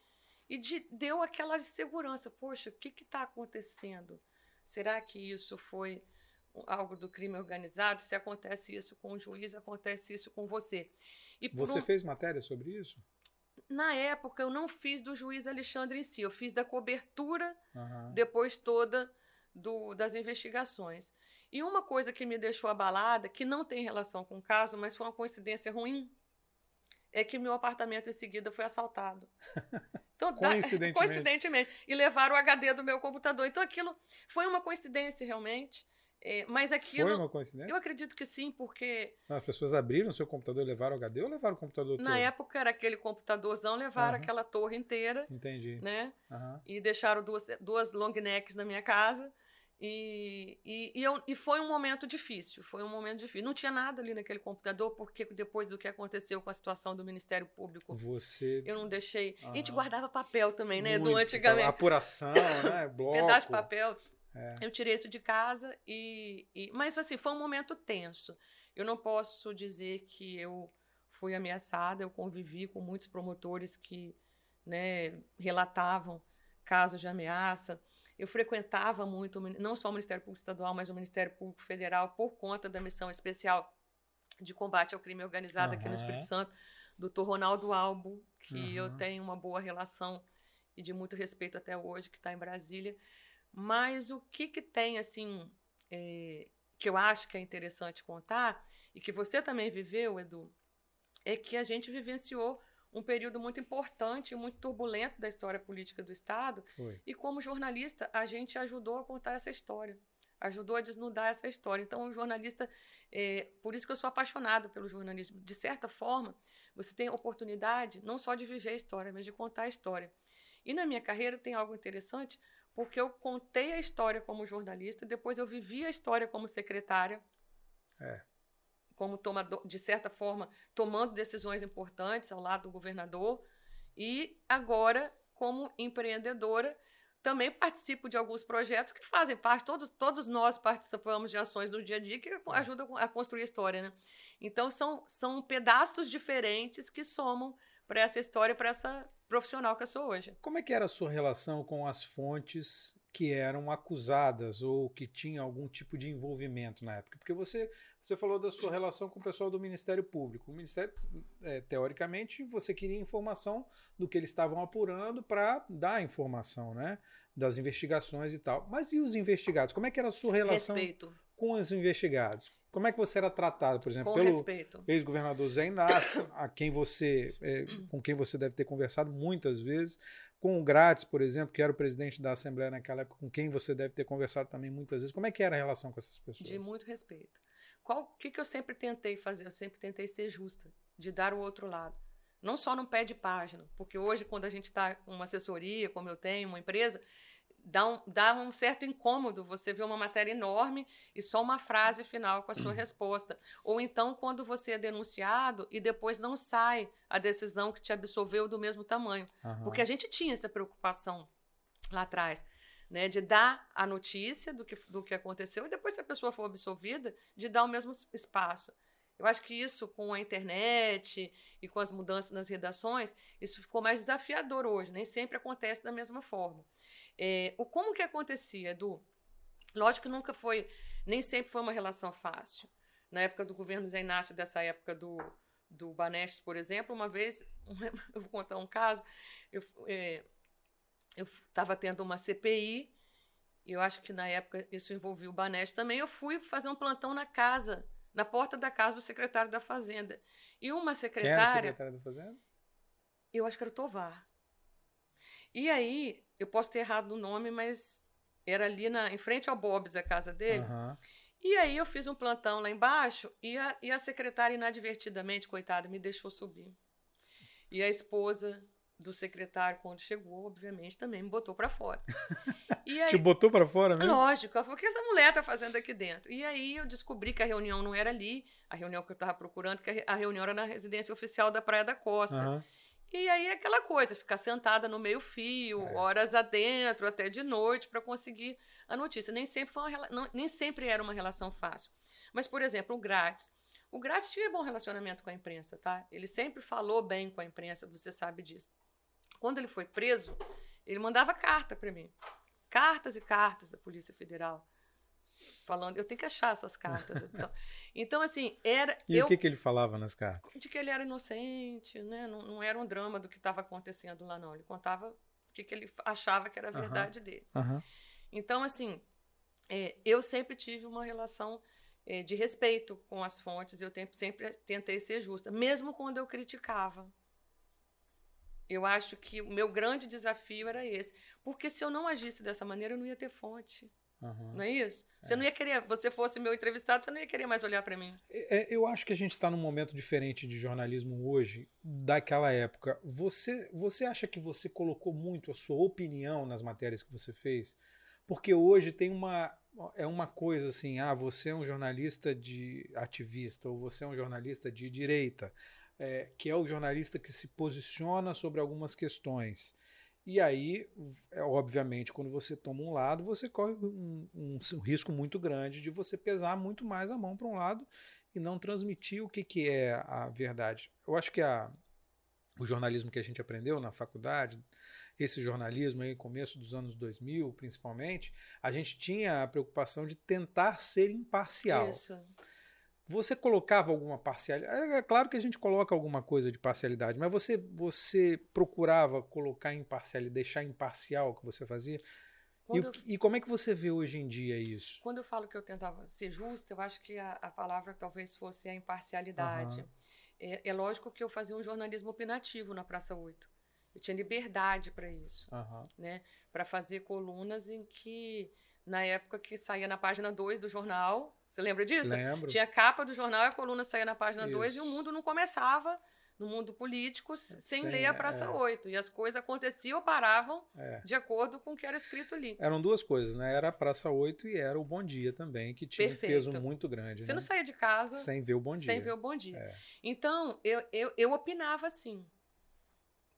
e de, deu aquela insegurança. Poxa, o que está acontecendo? Será que isso foi algo do crime organizado? Se acontece isso com o juiz, acontece isso com você. E você um... fez matéria sobre isso? Na época, eu não fiz do juiz Alexandre em si, eu fiz da cobertura uhum. depois toda do, das investigações. E uma coisa que me deixou abalada, que não tem relação com o caso, mas foi uma coincidência ruim, é que meu apartamento em seguida foi assaltado. Então, coincidentemente. coincidentemente. E levaram o HD do meu computador. Então aquilo foi uma coincidência realmente. É, mas aquilo. Foi uma coincidência? Eu acredito que sim, porque. As pessoas abriram seu computador e levaram o HD ou levaram o computador Na todo? época era aquele computadorzão, levaram uhum. aquela torre inteira. Entendi. Né? Uhum. E deixaram duas, duas long necks na minha casa. E, e, e, eu, e, foi um momento difícil, foi um momento difícil. Não tinha nada ali naquele computador, porque depois do que aconteceu com a situação do Ministério Público, Você... eu não deixei. Ah. A gente guardava papel também, né, Muito. do antigamente. Apuração, né? Bloco. Pedaço de papel. É. Eu tirei isso de casa e, e. Mas assim, foi um momento tenso. Eu não posso dizer que eu fui ameaçada, eu convivi com muitos promotores que né, relatavam casos de ameaça. Eu frequentava muito, não só o Ministério Público Estadual, mas o Ministério Público Federal, por conta da missão especial de combate ao crime organizado uhum. aqui no Espírito Santo, doutor Ronaldo Albo, que uhum. eu tenho uma boa relação e de muito respeito até hoje, que está em Brasília. Mas o que, que tem, assim, é, que eu acho que é interessante contar, e que você também viveu, Edu, é que a gente vivenciou um período muito importante e muito turbulento da história política do Estado. Foi. E como jornalista, a gente ajudou a contar essa história, ajudou a desnudar essa história. Então, o jornalista, é, por isso que eu sou apaixonada pelo jornalismo. De certa forma, você tem a oportunidade não só de viver a história, mas de contar a história. E na minha carreira tem algo interessante, porque eu contei a história como jornalista, depois eu vivi a história como secretária. É como tomador, de certa forma, tomando decisões importantes ao lado do governador. E agora, como empreendedora, também participo de alguns projetos que fazem parte, todos, todos nós participamos de ações do dia a dia que ajudam a construir a história, né? Então, são, são pedaços diferentes que somam para essa história, para essa profissional que eu sou hoje. Como é que era a sua relação com as fontes que eram acusadas ou que tinham algum tipo de envolvimento na época? Porque você, você falou da sua relação com o pessoal do Ministério Público. O Ministério, é, teoricamente, você queria informação do que eles estavam apurando para dar informação, né? Das investigações e tal. Mas e os investigados? Como é que era a sua relação Respeito. com os investigados? Como é que você era tratado, por exemplo, com pelo ex-governador Zé Inácio, a quem você, é, com quem você deve ter conversado muitas vezes, com o Grátis, por exemplo, que era o presidente da Assembleia naquela época, com quem você deve ter conversado também muitas vezes. Como é que era a relação com essas pessoas? De muito respeito. O que, que eu sempre tentei fazer? Eu sempre tentei ser justa, de dar o outro lado. Não só no pé de página, porque hoje, quando a gente está com uma assessoria, como eu tenho, uma empresa, dá um, dá um certo incômodo você ver uma matéria enorme e só uma frase final com a sua uhum. resposta. Ou então, quando você é denunciado e depois não sai a decisão que te absolveu do mesmo tamanho. Uhum. Porque a gente tinha essa preocupação lá atrás. Né, de dar a notícia do que, do que aconteceu e depois, se a pessoa for absolvida, de dar o mesmo espaço. Eu acho que isso, com a internet e com as mudanças nas redações, isso ficou mais desafiador hoje. Nem sempre acontece da mesma forma. É, o como que acontecia, Edu? Lógico que nunca foi, nem sempre foi uma relação fácil. Na época do governo Zé Inácio, dessa época do, do Banestes, por exemplo, uma vez, eu vou contar um caso, eu é, estava tendo uma CPI, eu acho que na época isso envolvia o Banestes também, eu fui fazer um plantão na casa, na porta da casa do secretário da Fazenda. E uma secretária... Quem era o secretário da Fazenda? Eu acho que era o Tovar. E aí, eu posso ter errado o nome, mas era ali na, em frente ao Bob's, a casa dele. Uhum. E aí eu fiz um plantão lá embaixo e a, e a secretária, inadvertidamente, coitada, me deixou subir. E a esposa do secretário, quando chegou, obviamente, também me botou para fora. E aí, Te botou para fora mesmo? Lógico. Ela falou, o que essa mulher tá fazendo aqui dentro? E aí eu descobri que a reunião não era ali, a reunião que eu estava procurando, que a reunião era na residência oficial da Praia da Costa. Uhum. E aí é aquela coisa, ficar sentada no meio fio, é. horas adentro, até de noite, para conseguir a notícia. Nem sempre, foi uma, não, nem sempre era uma relação fácil. Mas, por exemplo, o Grátis. O Grátis tinha bom relacionamento com a imprensa, tá? Ele sempre falou bem com a imprensa, você sabe disso. Quando ele foi preso, ele mandava carta para mim. Cartas e cartas da Polícia Federal falando. Eu tenho que achar essas cartas. Então, então assim, era. E eu, o que, que ele falava nas cartas? De que ele era inocente, né? Não, não era um drama do que estava acontecendo lá, não. Ele contava o que, que ele achava que era a verdade dele. Então, assim, é, eu sempre tive uma relação é, de respeito com as fontes, eu sempre tentei ser justa, mesmo quando eu criticava. Eu acho que o meu grande desafio era esse. Porque se eu não agisse dessa maneira, eu não ia ter fonte. Uhum. Não é isso? Você é. não ia querer, você fosse meu entrevistado, você não ia querer mais olhar para mim. É, eu acho que a gente está num momento diferente de jornalismo hoje daquela época. Você, você acha que você colocou muito a sua opinião nas matérias que você fez? Porque hoje tem uma é uma coisa assim, ah, você é um jornalista de ativista ou você é um jornalista de direita, é, que é o jornalista que se posiciona sobre algumas questões. E aí, é, obviamente, quando você toma um lado, você corre um, um, um risco muito grande de você pesar muito mais a mão para um lado e não transmitir o que, que é a verdade. Eu acho que a, o jornalismo que a gente aprendeu na faculdade, esse jornalismo aí, começo dos anos 2000, principalmente, a gente tinha a preocupação de tentar ser imparcial. Isso. Você colocava alguma parcialidade? É, é, claro que a gente coloca alguma coisa de parcialidade, mas você, você procurava colocar imparcialidade, deixar imparcial o que você fazia? E, eu, e, como é que você vê hoje em dia isso? Quando eu falo que eu tentava ser justa, eu acho que a, a palavra talvez fosse a imparcialidade. Uhum. É, é, lógico que eu fazia um jornalismo opinativo na Praça 8. Eu tinha liberdade para isso, uhum. né? Para fazer colunas em que, na época que saía na página 2 do jornal, você lembra disso? Lembro. Tinha a capa do jornal e a coluna saía na página 2 e o mundo não começava no mundo político sem, sem ler a Praça é. 8. E as coisas aconteciam ou paravam é. de acordo com o que era escrito ali. Eram duas coisas, né? Era a Praça 8 e era o Bom Dia também, que tinha Perfeito. um peso muito grande. Você né? não saía de casa sem ver o Bom Dia. Sem ver o Bom Dia. É. Então, eu, eu, eu opinava assim.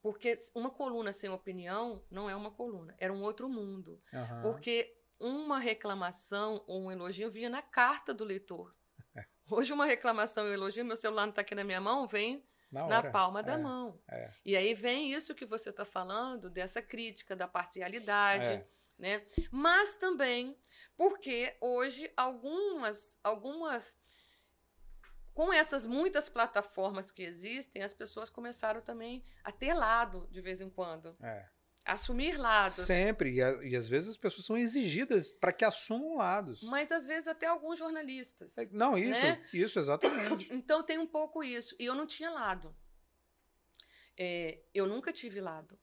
Porque uma coluna sem opinião não é uma coluna, era um outro mundo. Uhum. Porque uma reclamação ou um elogio vinha na carta do leitor. Hoje, uma reclamação e um elogio, meu celular não está aqui na minha mão, vem na, na palma da é, mão. É. E aí vem isso que você está falando, dessa crítica, da parcialidade. É. Né? Mas também porque hoje algumas, algumas com essas muitas plataformas que existem, as pessoas começaram também a ter lado de vez em quando. É. Assumir lados. Sempre. E, a, e às vezes as pessoas são exigidas para que assumam lados. Mas às vezes até alguns jornalistas. É, não, isso, né? isso, exatamente. Então tem um pouco isso. E eu não tinha lado. É, eu nunca tive lado.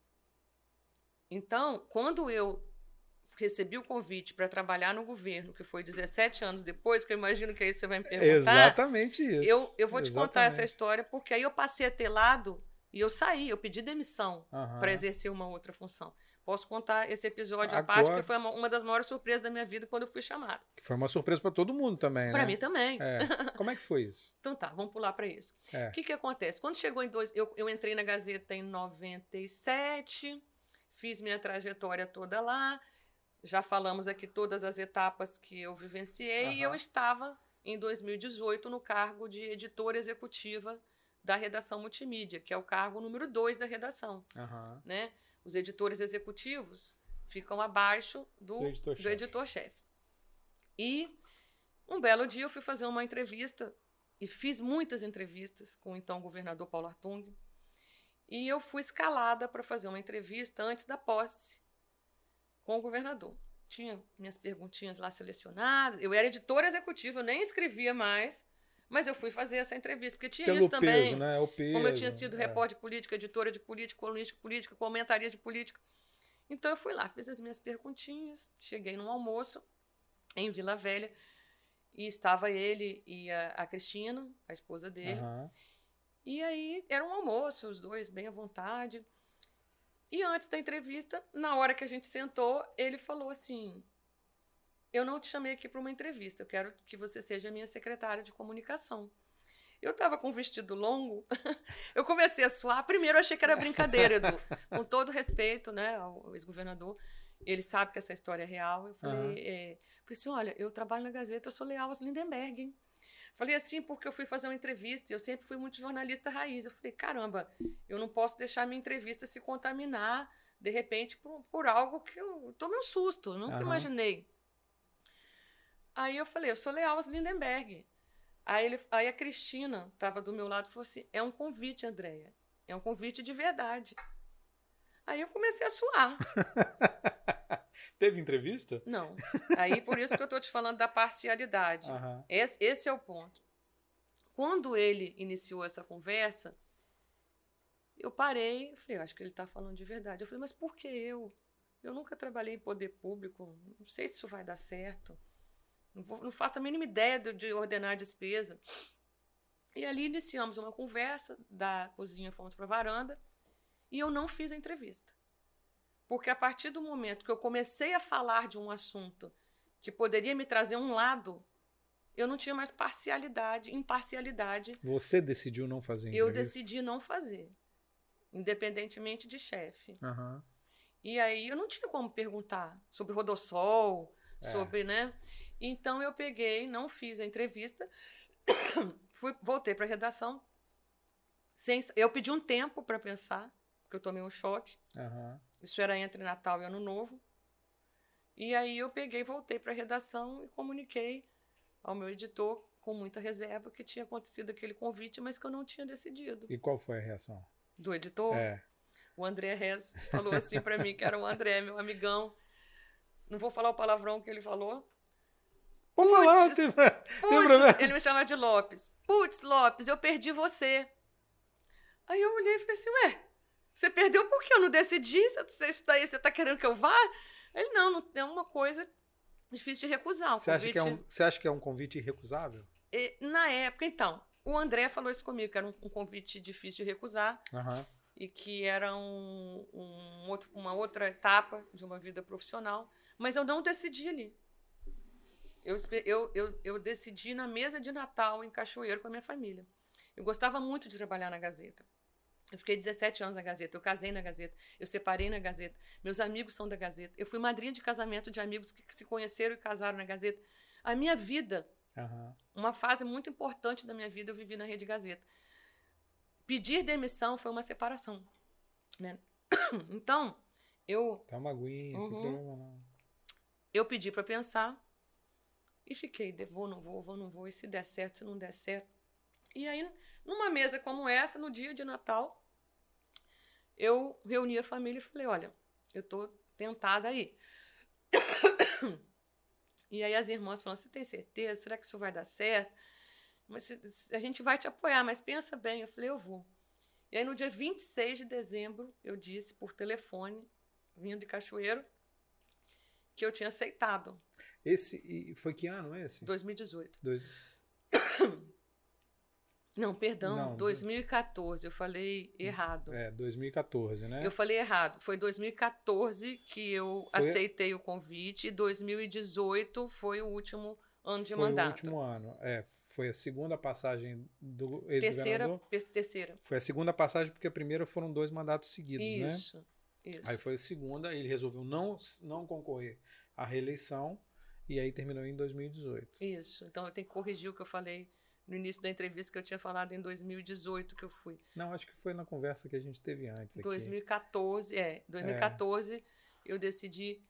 Então, quando eu recebi o convite para trabalhar no governo, que foi 17 anos depois, que eu imagino que aí você vai me perguntar. Exatamente isso. Eu, eu vou Exatamente. te contar essa história, porque aí eu passei a ter lado e eu saí, eu pedi demissão uhum. para exercer uma outra função. Posso contar esse episódio Agora... à parte, que foi uma, uma, das maiores surpresas da minha vida quando eu fui chamada. Que foi uma surpresa para todo mundo também, né? Para mim também. É. Como é que foi isso? então tá, vamos pular para isso. É. O que que acontece? Quando chegou em dois... Eu, eu entrei na Gazeta em 97, fiz minha trajetória toda lá, já falamos aqui todas as etapas que eu vivenciei uhum. e eu estava em 2018 no cargo de editora executiva da redação multimídia, que é o cargo número dois da redação. Uhum. Né? Os editores executivos ficam abaixo do, do editor-chefe. Editor e um belo dia eu fui fazer uma entrevista e fiz muitas entrevistas com o então governador Paulo Artung. E eu fui escalada para fazer uma entrevista antes da posse com o governador. Tinha minhas perguntinhas lá selecionadas. Eu era editora executiva, eu nem escrevia mais, mas eu fui fazer essa entrevista, porque tinha Pelo isso também. Peso, né? o peso, como eu tinha sido é. repórter de política, editora de política, colunista de política, comentaria de política. Então eu fui lá, fiz as minhas perguntinhas, cheguei num almoço em Vila Velha e estava ele e a, a Cristina, a esposa dele. Uhum. E aí era um almoço, os dois bem à vontade. E antes da entrevista, na hora que a gente sentou, ele falou assim: Eu não te chamei aqui para uma entrevista, eu quero que você seja minha secretária de comunicação. Eu estava com um vestido longo, eu comecei a suar. Primeiro, eu achei que era brincadeira, Edu. Com todo respeito né, ao ex-governador, ele sabe que essa história é real. Eu falei, uhum. é, falei assim: olha, eu trabalho na Gazeta, eu sou leal aos Lindenberg, hein? Falei assim porque eu fui fazer uma entrevista e eu sempre fui muito jornalista raiz. Eu falei, caramba, eu não posso deixar minha entrevista se contaminar, de repente, por, por algo que eu tomei um susto, nunca uhum. imaginei. Aí eu falei, eu sou leal aos Lindenberg. Aí, ele, aí a Cristina estava do meu lado e falou assim: é um convite, Andréia. É um convite de verdade. Aí eu comecei a suar. Teve entrevista? Não. Aí por isso que eu estou te falando da parcialidade. Uhum. Esse, esse é o ponto. Quando ele iniciou essa conversa, eu parei, falei, acho que ele está falando de verdade. Eu falei, mas por que eu? eu nunca trabalhei em poder público, não sei se isso vai dar certo. Não, vou, não faço a mínima ideia de, de ordenar a despesa. E ali iniciamos uma conversa, da cozinha fomos para a varanda, e eu não fiz a entrevista. Porque a partir do momento que eu comecei a falar de um assunto que poderia me trazer um lado, eu não tinha mais parcialidade, imparcialidade. Você decidiu não fazer entrevista? Eu decidi não fazer, independentemente de chefe. Uhum. E aí eu não tinha como perguntar sobre Rodossol, é. sobre, né? Então eu peguei, não fiz a entrevista, fui, voltei para a redação. Sem, eu pedi um tempo para pensar, porque eu tomei um choque. Uhum. Isso era entre Natal e Ano Novo. E aí eu peguei, voltei para a redação e comuniquei ao meu editor com muita reserva que tinha acontecido aquele convite, mas que eu não tinha decidido. E qual foi a reação? Do editor? É. O André Rez falou assim para mim, que era o André, meu amigão. Não vou falar o palavrão que ele falou. Pode falar, tem, putz, ele me chama de Lopes. Putz, Lopes, eu perdi você. Aí eu olhei e falei assim, ué, você perdeu por quê? Eu não decidi, você, isso daí, você tá querendo que eu vá? Ele, não, não é uma coisa difícil de recusar. Um você, convite... acha que é um, você acha que é um convite irrecusável? E, na época, então, o André falou isso comigo, que era um, um convite difícil de recusar. Uhum. E que era um, um outro, uma outra etapa de uma vida profissional. Mas eu não decidi ali. Eu, eu, eu, eu decidi na mesa de Natal, em Cachoeiro, com a minha família. Eu gostava muito de trabalhar na Gazeta. Eu fiquei 17 anos na Gazeta, eu casei na Gazeta, eu separei na Gazeta, meus amigos são da Gazeta. Eu fui madrinha de casamento de amigos que se conheceram e casaram na Gazeta. A minha vida, uhum. uma fase muito importante da minha vida, eu vivi na Rede Gazeta. Pedir demissão foi uma separação. Né? Então, eu. Tá uma aguinha, uhum, tem problema não. Eu pedi para pensar e fiquei, vou, não vou, vou, não vou, e se der certo, se não der certo. E aí, numa mesa como essa, no dia de Natal, eu reuni a família e falei: olha, eu tô tentada aí. E aí as irmãs falaram: você tem certeza? Será que isso vai dar certo? Mas a gente vai te apoiar, mas pensa bem. Eu falei: eu vou. E aí no dia 26 de dezembro, eu disse por telefone, vindo de Cachoeiro, que eu tinha aceitado. Esse foi que ano esse? 2018. Dois... Não, perdão, Não, 2014, eu falei errado. É, 2014, né? Eu falei errado. Foi 2014 que eu foi... aceitei o convite e 2018 foi o último ano de foi mandato. Foi o último ano, é. Foi a segunda passagem do ex-governador? Terceira, terceira. Foi a segunda passagem porque a primeira foram dois mandatos seguidos, isso, né? Isso, isso. Aí foi a segunda, ele resolveu não, não concorrer à reeleição e aí terminou em 2018. Isso, então eu tenho que corrigir o que eu falei no início da entrevista que eu tinha falado em 2018 que eu fui. Não, acho que foi na conversa que a gente teve antes. Aqui. 2014, é. 2014 é. eu decidi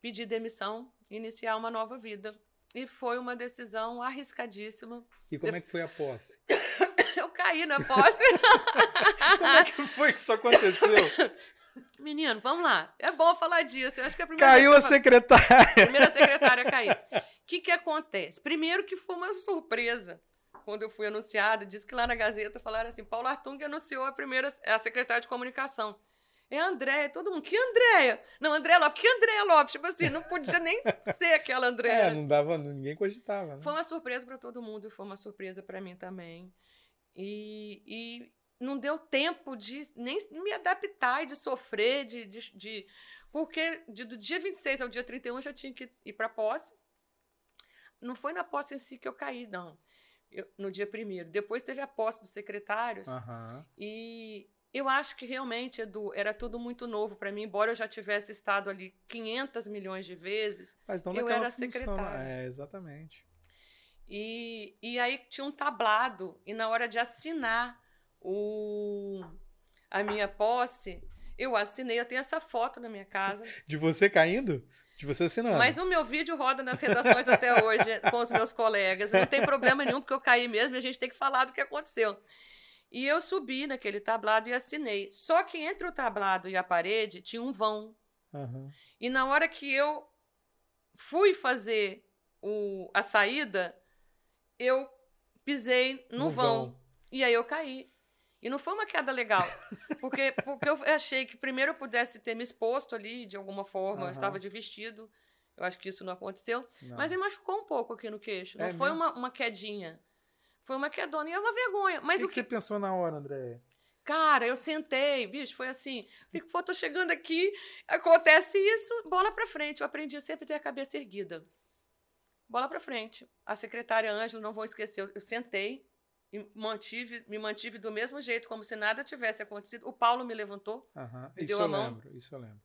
pedir demissão, iniciar uma nova vida. E foi uma decisão arriscadíssima. E como Você... é que foi a posse? eu caí na posse. como é que foi que isso aconteceu? Menino, vamos lá. É bom falar disso. Eu acho que a primeira Caiu a secretária. A primeira secretária caiu. O que, que acontece? Primeiro que foi uma surpresa. Quando eu fui anunciada, disse que lá na Gazeta falaram assim: Paulo Artung anunciou a primeira, a secretária de comunicação. É a Andréia, todo mundo. Que Andréia? Não, Andréia Lopes. Que Andréia Lopes? Tipo assim, não podia nem ser aquela Andréia. É, não dava, ninguém cogitava. Né? Foi uma surpresa para todo mundo e foi uma surpresa para mim também. E, e não deu tempo de nem me adaptar e de sofrer, de, de, de porque de, do dia 26 ao dia 31 eu já tinha que ir para posse. Não foi na posse em si que eu caí, não. Eu, no dia primeiro. Depois teve a posse dos secretários. Uhum. E eu acho que realmente, Edu, era tudo muito novo para mim, embora eu já tivesse estado ali 500 milhões de vezes. Mas não eu era função, secretária. É, exatamente. E, e aí tinha um tablado, e na hora de assinar o, a minha posse, eu assinei, eu tenho essa foto na minha casa. De você caindo? De você assinando? Mas o meu vídeo roda nas redações até hoje com os meus colegas. Não tem problema nenhum, porque eu caí mesmo e a gente tem que falar do que aconteceu. E eu subi naquele tablado e assinei. Só que entre o tablado e a parede tinha um vão. Uhum. E na hora que eu fui fazer o, a saída, eu pisei no, no vão. vão. E aí eu caí. E não foi uma queda legal. Porque, porque eu achei que primeiro eu pudesse ter me exposto ali de alguma forma. Uhum. Eu estava de vestido. Eu acho que isso não aconteceu. Não. Mas me machucou um pouco aqui no queixo. Não é foi uma, uma quedinha. Foi uma quedona e é uma vergonha. Mas o que, o que, você pensou na hora, André? Cara, eu sentei, bicho, foi assim. Fico, pô, tô chegando aqui, acontece isso, bola pra frente. Eu aprendi sempre a ter a cabeça erguida. Bola pra frente. A secretária Ângela, não vou esquecer, eu, eu sentei, e mantive, me mantive do mesmo jeito, como se nada tivesse acontecido. O Paulo me levantou, uhum. me deu a mão. Lembro, isso eu lembro.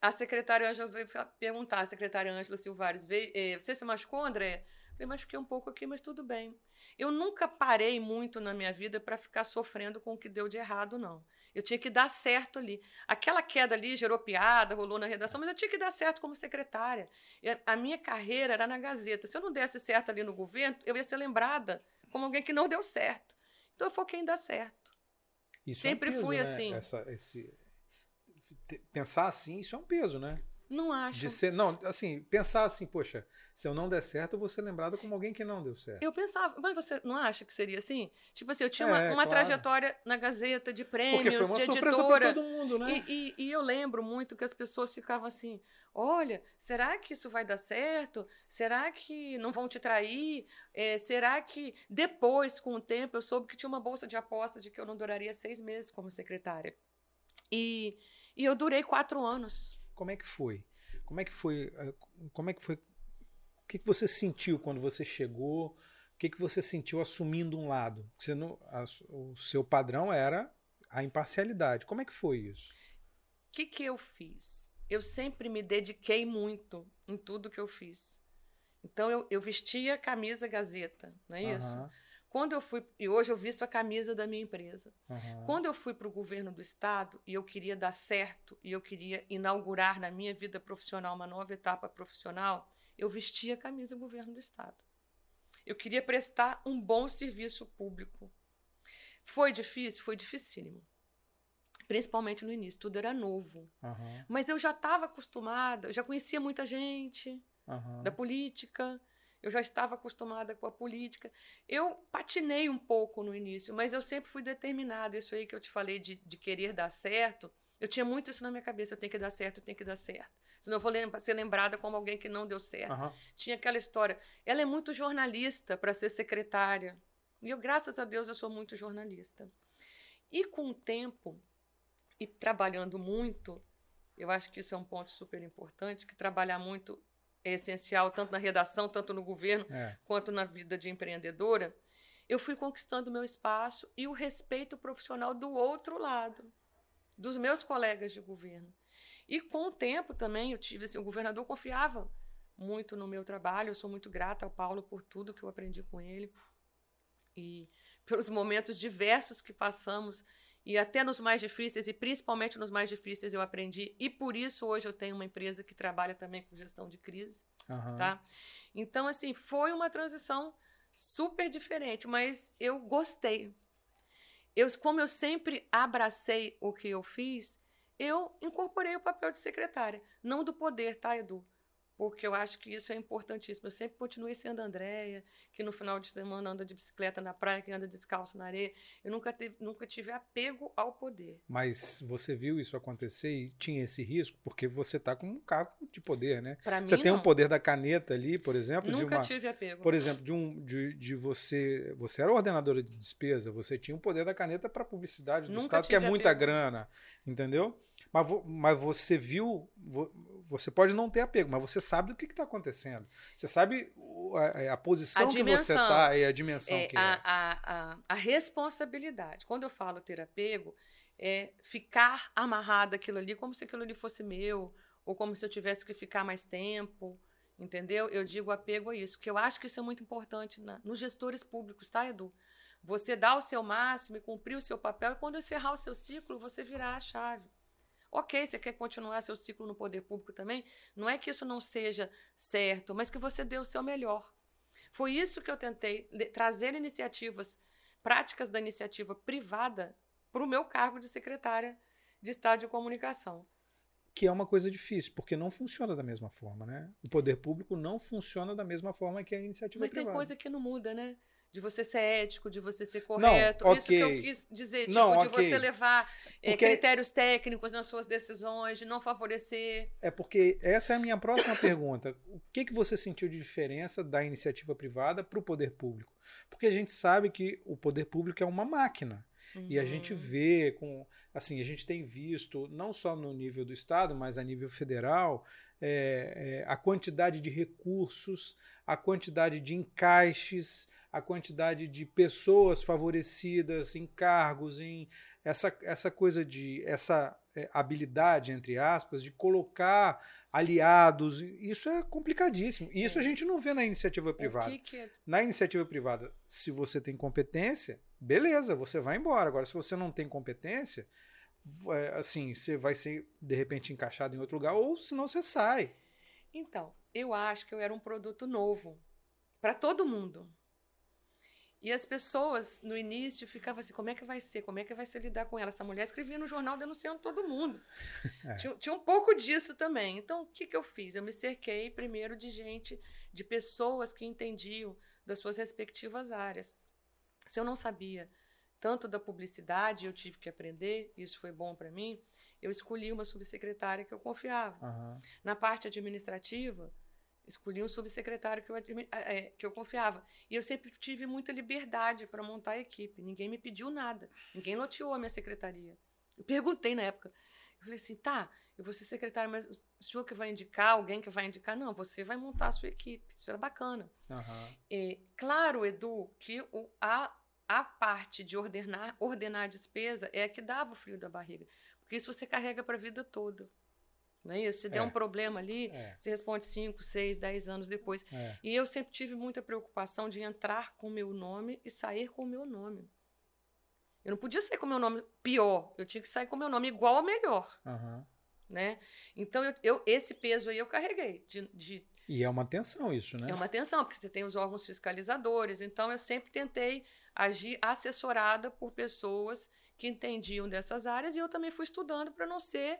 A secretária Ângela veio perguntar, a secretária Ângela Silvares, veio, eh, você se machucou, André? Eu falei, machuquei um pouco aqui, mas tudo bem. Eu nunca parei muito na minha vida para ficar sofrendo com o que deu de errado, não. Eu tinha que dar certo ali. Aquela queda ali gerou piada, rolou na redação, mas eu tinha que dar certo como secretária. A minha carreira era na Gazeta. Se eu não desse certo ali no governo, eu ia ser lembrada como alguém que não deu certo. Então eu foquei em dar certo. Isso Sempre é um peso, fui né? assim. Essa, esse, pensar assim, isso é um peso, né? Não acho. De ser, não, assim, pensar assim, poxa, se eu não der certo, eu vou ser lembrado como alguém que não deu certo. Eu pensava, mas você não acha que seria assim? Tipo assim, eu tinha uma, é, uma claro. trajetória na Gazeta de prêmios, de editora. todo mundo, né? E, e, e, eu lembro muito que as pessoas ficavam assim: olha, será que isso vai dar certo? Será que não vão te trair? É, será que depois, com o tempo, eu soube que tinha uma bolsa de apostas de que eu não duraria seis meses como secretária. E, e eu durei quatro anos. Como é que foi? Como é que foi? Eh, como é que foi? O que, que você sentiu quando você chegou? O que, que você sentiu assumindo um lado? Você não, a, o seu padrão era a imparcialidade. Como é que foi isso? O que, que eu fiz? Eu sempre me dediquei muito em tudo que eu fiz. Então eu, eu vestia a camisa Gazeta, não é isso? Uhum. Quando eu fui, e hoje eu visto a camisa da minha empresa. Uhum. Quando eu fui para o governo do estado e eu queria dar certo e eu queria inaugurar na minha vida profissional uma nova etapa profissional, eu vestia a camisa do governo do estado. Eu queria prestar um bom serviço público. Foi difícil? Foi dificílimo. Principalmente no início, tudo era novo. Uhum. Mas eu já estava acostumada, eu já conhecia muita gente uhum. da política eu já estava acostumada com a política. Eu patinei um pouco no início, mas eu sempre fui determinada. Isso aí que eu te falei de, de querer dar certo, eu tinha muito isso na minha cabeça. Eu tenho que dar certo, eu tenho que dar certo. Senão eu vou ser lembrada como alguém que não deu certo. Uhum. Tinha aquela história. Ela é muito jornalista para ser secretária. E eu, graças a Deus, eu sou muito jornalista. E com o tempo, e trabalhando muito, eu acho que isso é um ponto super importante, que trabalhar muito é essencial, tanto na redação, tanto no governo, é. quanto na vida de empreendedora, eu fui conquistando meu espaço e o respeito profissional do outro lado, dos meus colegas de governo. E com o tempo também, eu tive assim, o governador confiava muito no meu trabalho, eu sou muito grata ao Paulo por tudo que eu aprendi com ele e pelos momentos diversos que passamos e até nos mais difíceis, e principalmente nos mais difíceis, eu aprendi. E por isso hoje eu tenho uma empresa que trabalha também com gestão de crise. Uhum. Tá? Então, assim, foi uma transição super diferente, mas eu gostei. Eu, como eu sempre abracei o que eu fiz, eu incorporei o papel de secretária. Não do poder, tá, Edu? Porque eu acho que isso é importantíssimo. Eu sempre continuei sendo Andréia, que no final de semana anda de bicicleta na praia, que anda descalço na areia. Eu nunca, teve, nunca tive apego ao poder. Mas você viu isso acontecer e tinha esse risco, porque você está com um cargo de poder, né? Pra você mim, tem não. um poder da caneta ali, por exemplo. Nunca de uma, tive apego. Por exemplo, de, um, de, de você. Você era ordenadora de despesa, você tinha o um poder da caneta para publicidade do nunca Estado, que é muita apego. grana, entendeu? Mas, mas você viu, você pode não ter apego, mas você sabe do que está acontecendo. Você sabe a, a posição a que você está e a dimensão é, que a, é. A, a, a responsabilidade. Quando eu falo ter apego, é ficar amarrado aquilo ali como se aquilo ali fosse meu, ou como se eu tivesse que ficar mais tempo. Entendeu? Eu digo apego a isso, que eu acho que isso é muito importante na, nos gestores públicos, tá, Edu? Você dá o seu máximo e cumprir o seu papel, e quando encerrar o seu ciclo, você virar a chave. Ok, você quer continuar seu ciclo no poder público também? Não é que isso não seja certo, mas que você dê o seu melhor. Foi isso que eu tentei trazer iniciativas, práticas da iniciativa privada para o meu cargo de secretária de Estado de Comunicação. Que é uma coisa difícil, porque não funciona da mesma forma, né? O poder público não funciona da mesma forma que a iniciativa mas privada. Mas tem coisa que não muda, né? De você ser ético, de você ser correto. Não, Isso que eu quis dizer, tipo, Não, de você levar eh, Porque- critérios técnicos nas suas decisões, de não favorecer. É porque essa é a minha próxima pergunta. O que, que você sentiu de diferença da iniciativa privada para o poder público? Porque a gente sabe que o poder público é uma máquina. E a gente Uhum. vê com. Assim, a gente tem visto, não só no nível do Estado, mas a nível federal, é, é, a quantidade de recursos, a quantidade de encaixes, a quantidade de pessoas favorecidas em cargos, em essa, essa coisa de. essa é, habilidade, entre aspas, de colocar aliados. Isso é complicadíssimo. E Isso É. a gente não vê na iniciativa privada. Que que é Na iniciativa privada, se você tem competência, beleza, você vai embora. Agora, se você não tem competência, assim, você vai ser de repente encaixado em outro lugar, ou senão você sai. Então, eu acho que eu era um produto novo para todo mundo. E as pessoas, no início, ficavam assim: como é que vai ser? Como é que vai ser lidar com ela? Essa mulher escrevia no jornal denunciando todo mundo. É. Tinha, tinha um pouco disso também. Então, o que, que eu fiz? Eu me cerquei primeiro de gente, de pessoas que entendiam das suas respectivas áreas. Se eu não sabia tanto da publicidade, eu tive que aprender, isso foi bom para mim. Eu escolhi uma subsecretária que eu confiava. Aham. Na parte administrativa, escolhi um subsecretário que eu, eh, que eu confiava. E eu sempre tive muita liberdade para montar a equipe. Ninguém me pediu nada. Ninguém loteou a minha secretaria. Eu perguntei na época. Eu falei assim, tá, eu vou ser secretária, mas o senhor que vai indicar, alguém que vai indicar? Não, você vai montar a sua equipe. Isso era bacana. É, claro, Edu, que o, a, a parte de ordenar, ordenar a despesa é a que dava o frio da barriga. Porque isso você carrega para a vida toda. Não é isso? Se der É. um problema ali, É. você responde 5, 6, 10 anos depois. É. E eu sempre tive muita preocupação de entrar com o meu nome e sair com o meu nome. Eu não podia sair com o meu nome pior, eu tinha que sair com o meu nome igual ou melhor, Aham. né? Então, eu, eu- esse peso aí eu carreguei, de, de E é uma tensão isso, né? é uma tensão, porque você tem os órgãos fiscalizadores. Então, eu sempre tentei agir assessorada por pessoas que entendiam dessas áreas e eu também fui estudando para não ser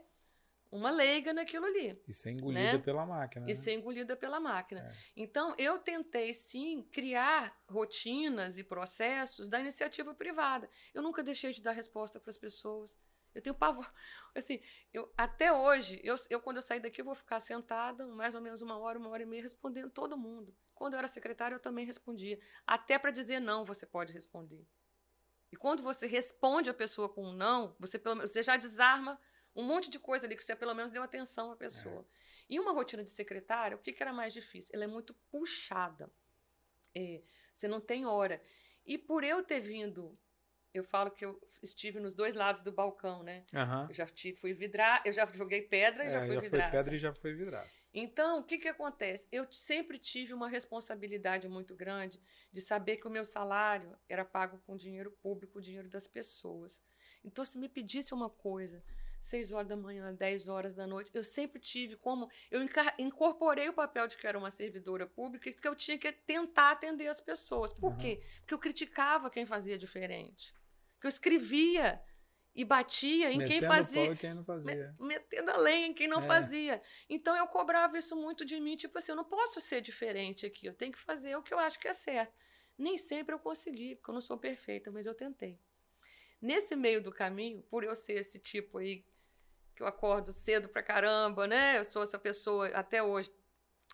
uma leiga naquilo ali E ser engolida né? pela máquina. e né? ser engolida pela máquina. É. Então, eu tentei sim criar rotinas e processos da iniciativa privada. Eu nunca deixei de dar resposta para as pessoas. Eu tenho pavor. Assim, eu, até hoje, eu, eu, quando eu sair daqui, eu vou ficar sentada mais ou menos uma hora, uma hora e meia, respondendo todo mundo. Quando eu era secretária, eu também respondia. Até para dizer não, você pode responder. E quando você responde a pessoa com um não, você, você já desarma um monte de coisa ali que você pelo menos deu atenção à pessoa. E uma rotina de secretária, o que, que era mais difícil? Ela é muito puxada. É, você não tem hora. E por eu ter vindo, eu falo que eu estive nos dois lados do balcão, né? Aham. Eu já fui vidrar, eu já joguei pedra e já É, fui já vidraça. foi pedra e já foi vidraça. Então, o que, que acontece? Eu sempre tive uma responsabilidade muito grande de saber que o meu salário era pago com dinheiro público, o dinheiro das pessoas. Então, se me pedisse uma coisa, 6 horas da manhã, 10 horas da noite, eu sempre tive como. Eu incorporei o papel de que era uma servidora pública e que eu tinha que tentar atender as pessoas. Por Aham. quê? Porque eu criticava quem fazia diferente. Porque eu escrevia e batia em quem Metendo fazia. pau em quem não fazia. Me- metendo em quem não É. fazia. Então eu cobrava isso muito de mim, tipo assim, eu não posso ser diferente aqui, eu tenho que fazer o que eu acho que é certo. Nem sempre eu consegui, porque eu não sou perfeita, mas eu tentei. Nesse meio do caminho, por eu ser esse tipo aí, que eu acordo cedo pra caramba, né? Eu sou essa pessoa até hoje.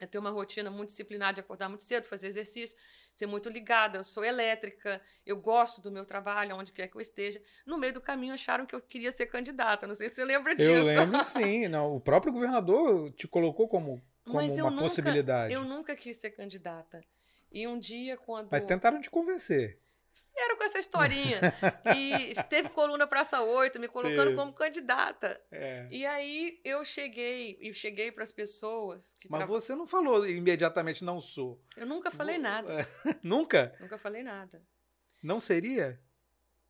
Eu tenho uma rotina muito disciplinada de acordar muito cedo, fazer exercício, ser muito ligada. Eu sou elétrica, eu gosto do meu trabalho, onde quer que eu esteja. No meio do caminho acharam que eu queria ser candidata. Não sei se você lembra disso. Eu lembro sim. Não, o próprio governador te colocou como, como Mas uma nunca- possibilidade. Eu nunca quis ser candidata. E um dia, quando. Mas tentaram te convencer. Vieram com essa historinha. e teve coluna Praça 8, me colocando Teve. como candidata. É. E aí eu cheguei, e cheguei para as pessoas que Mas tra- você não falou imediatamente não sou. Eu nunca falei Vo- nada. É. Nunca? Nunca falei nada. Não seria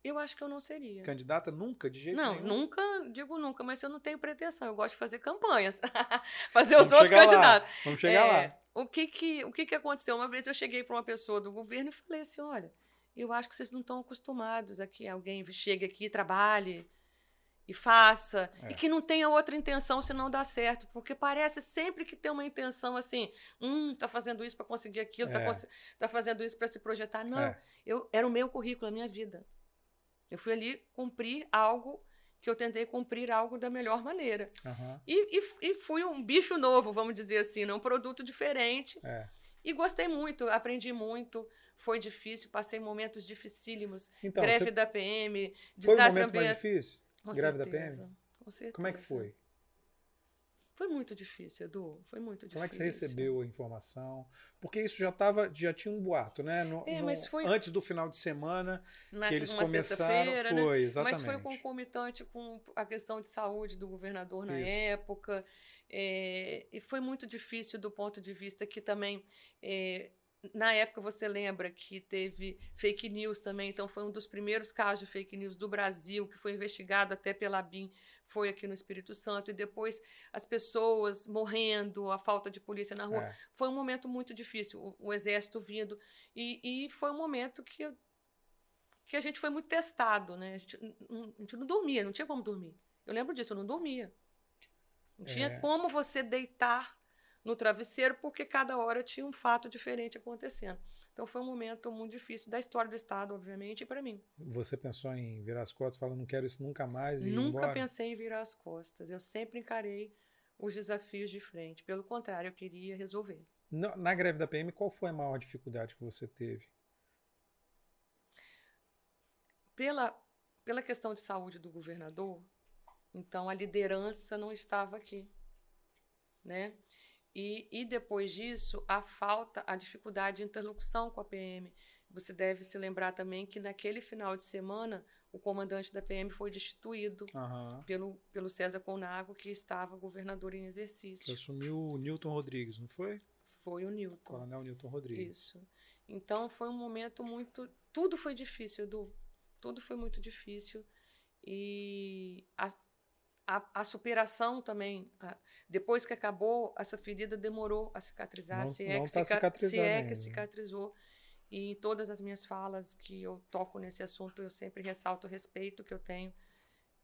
Eu acho que eu não seria. candidata nunca, de jeito Não, nenhum? nunca, digo nunca, mas eu não tenho pretensão. Eu gosto de fazer campanhas. fazer os Vamos outros chegar lá. candidatos. Vamos chegar É, lá. O que que, o que que aconteceu? Uma vez eu cheguei para uma pessoa do governo e falei assim, olha, eu acho que vocês não estão acostumados a que alguém chegue aqui trabalhe. e faça. É. E que não tenha outra intenção se não dá certo. Porque parece sempre que tem uma intenção assim: hum, tá fazendo isso para conseguir aquilo, tá é. tá, tá, fazendo isso para se projetar. Não, é. eu, era o meu currículo, a minha vida. Eu fui ali cumprir algo que eu tentei cumprir algo da melhor maneira. Uhum. E, e, e, fui um bicho novo, vamos dizer assim, né? um produto diferente. É. E gostei muito, aprendi muito. Foi difícil, passei momentos dificílimos. Então, greve você... da PM, desastre Foi o momento mais difícil? Com greve certeza, da PM? Com certeza. Como é que foi? Foi muito difícil, Edu. Foi muito difícil. Como é que você recebeu a informação? Porque isso já tava, já tinha um boato, né? No, é, mas foi... Antes do final de semana Na, que eles começaram. Foi, né? exatamente. Mas foi concomitante com a questão de saúde do governador na isso. época. É, e foi muito difícil do ponto de vista que também é, na época você lembra que teve fake news também, então foi um dos primeiros casos de fake news do Brasil, que foi investigado até pela BIM, foi aqui no Espírito Santo, e depois as pessoas morrendo, a falta de polícia na rua. É. Foi um momento muito difícil, o, o exército vindo, e, e, foi um momento que, que a gente foi muito testado, né? A gente, não, a gente não dormia, não tinha como dormir. Eu lembro disso, eu não dormia. Não tinha é. como você deitar no travesseiro, porque cada hora tinha um fato diferente acontecendo. Então foi um momento muito difícil da história do Estado, obviamente, e para mim. Você pensou em virar as costas, falando não quero isso nunca mais e Nunca pensei em virar as costas. Eu sempre encarei os desafios de frente. Pelo contrário, eu queria resolver. Na greve da PM, qual foi a maior dificuldade que você teve? Pela, pela questão de saúde do governador, então a liderança não estava aqui, né? E, e depois disso, a falta, a dificuldade de interlocução com a PM. Você deve se lembrar também que naquele final de semana o comandante da PM foi destituído uhum. pelo, pelo César Conago, que estava governador em exercício. assumiu o Newton Rodrigues, não foi? Foi o Newton. Coronel Newton Rodrigues. Isso. Então foi um momento muito. Tudo foi difícil, Edu. Tudo foi muito difícil. E a, a, a superação também, a, depois que acabou, essa ferida demorou a cicatrizar, não, se, é que tá cica, se é que cicatrizou. E em todas as minhas falas que eu toco nesse assunto, eu sempre ressalto o respeito que eu tenho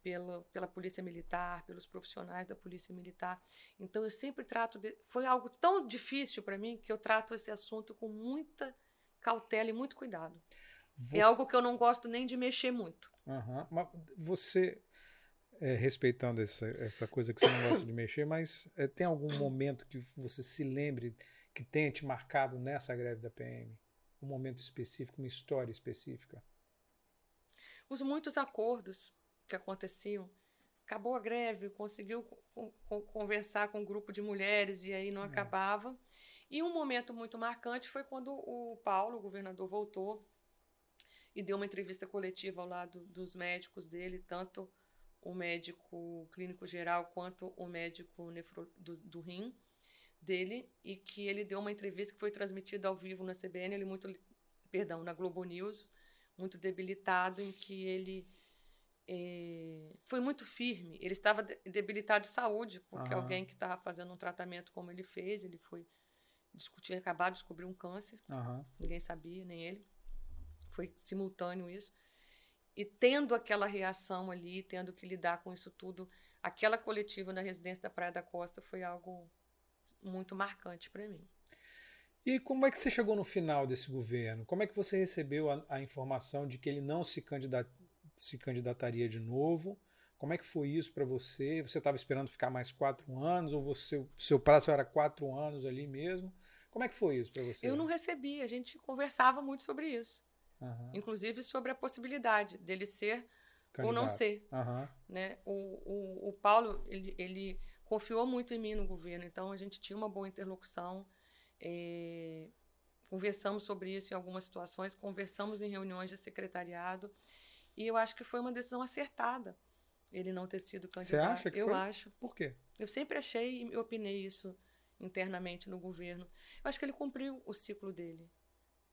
pela, pela polícia militar, pelos profissionais da polícia militar. Então eu sempre trato de, foi algo tão difícil para mim que eu trato esse assunto com muita cautela e muito cuidado. É você... É algo que eu não gosto nem de mexer muito. Uhum. Mas você é, respeitando essa, essa coisa que você não gosta de mexer, mas é, tem algum momento que você se lembre que tenha te marcado nessa greve da PM? Um momento específico, uma história específica? Os muitos acordos que aconteciam. Acabou a greve, conseguiu conversar com um grupo de mulheres e aí não é. acabava. E um momento muito marcante foi quando o Paulo, o governador, voltou e deu uma entrevista coletiva ao lado dos médicos dele, tanto o médico clínico geral quanto o médico nefro, do, do rim dele e que ele deu uma entrevista que foi transmitida ao vivo na CBN, ele muito, perdão, na Globo News, muito debilitado, em que ele é, foi muito firme. Ele estava debilitado de saúde, porque uhum. alguém que estava fazendo um tratamento como ele fez, ele foi discutir, acabado de descobrir um câncer, uhum. ninguém sabia, nem ele. Foi simultâneo isso. E tendo aquela reação ali, tendo que lidar com isso tudo, aquela coletiva na residência da Praia da Costa foi algo muito marcante para mim. E como é que você chegou no final desse governo? Como é que você recebeu a, a informação de que ele não se, candidat, se candidataria de novo? Como é que foi isso para você? Você estava esperando ficar mais quatro anos ou você, seu prazo era quatro anos ali mesmo? Como é que foi isso para você? Eu não recebi. A gente conversava muito sobre isso. Uhum. Inclusive sobre a possibilidade dele ser Candidato. ou não ser. Uhum. Né? O, o, o Paulo, ele, ele, confiou muito em mim no governo, então a gente tinha uma boa interlocução. É, conversamos sobre isso em algumas situações, conversamos em reuniões de secretariado, e eu acho que foi uma decisão acertada ele não ter sido candidato. Você acha que Eu foi? acho. Por quê? Eu sempre achei e opinei isso internamente no governo. Eu acho que ele cumpriu o ciclo dele.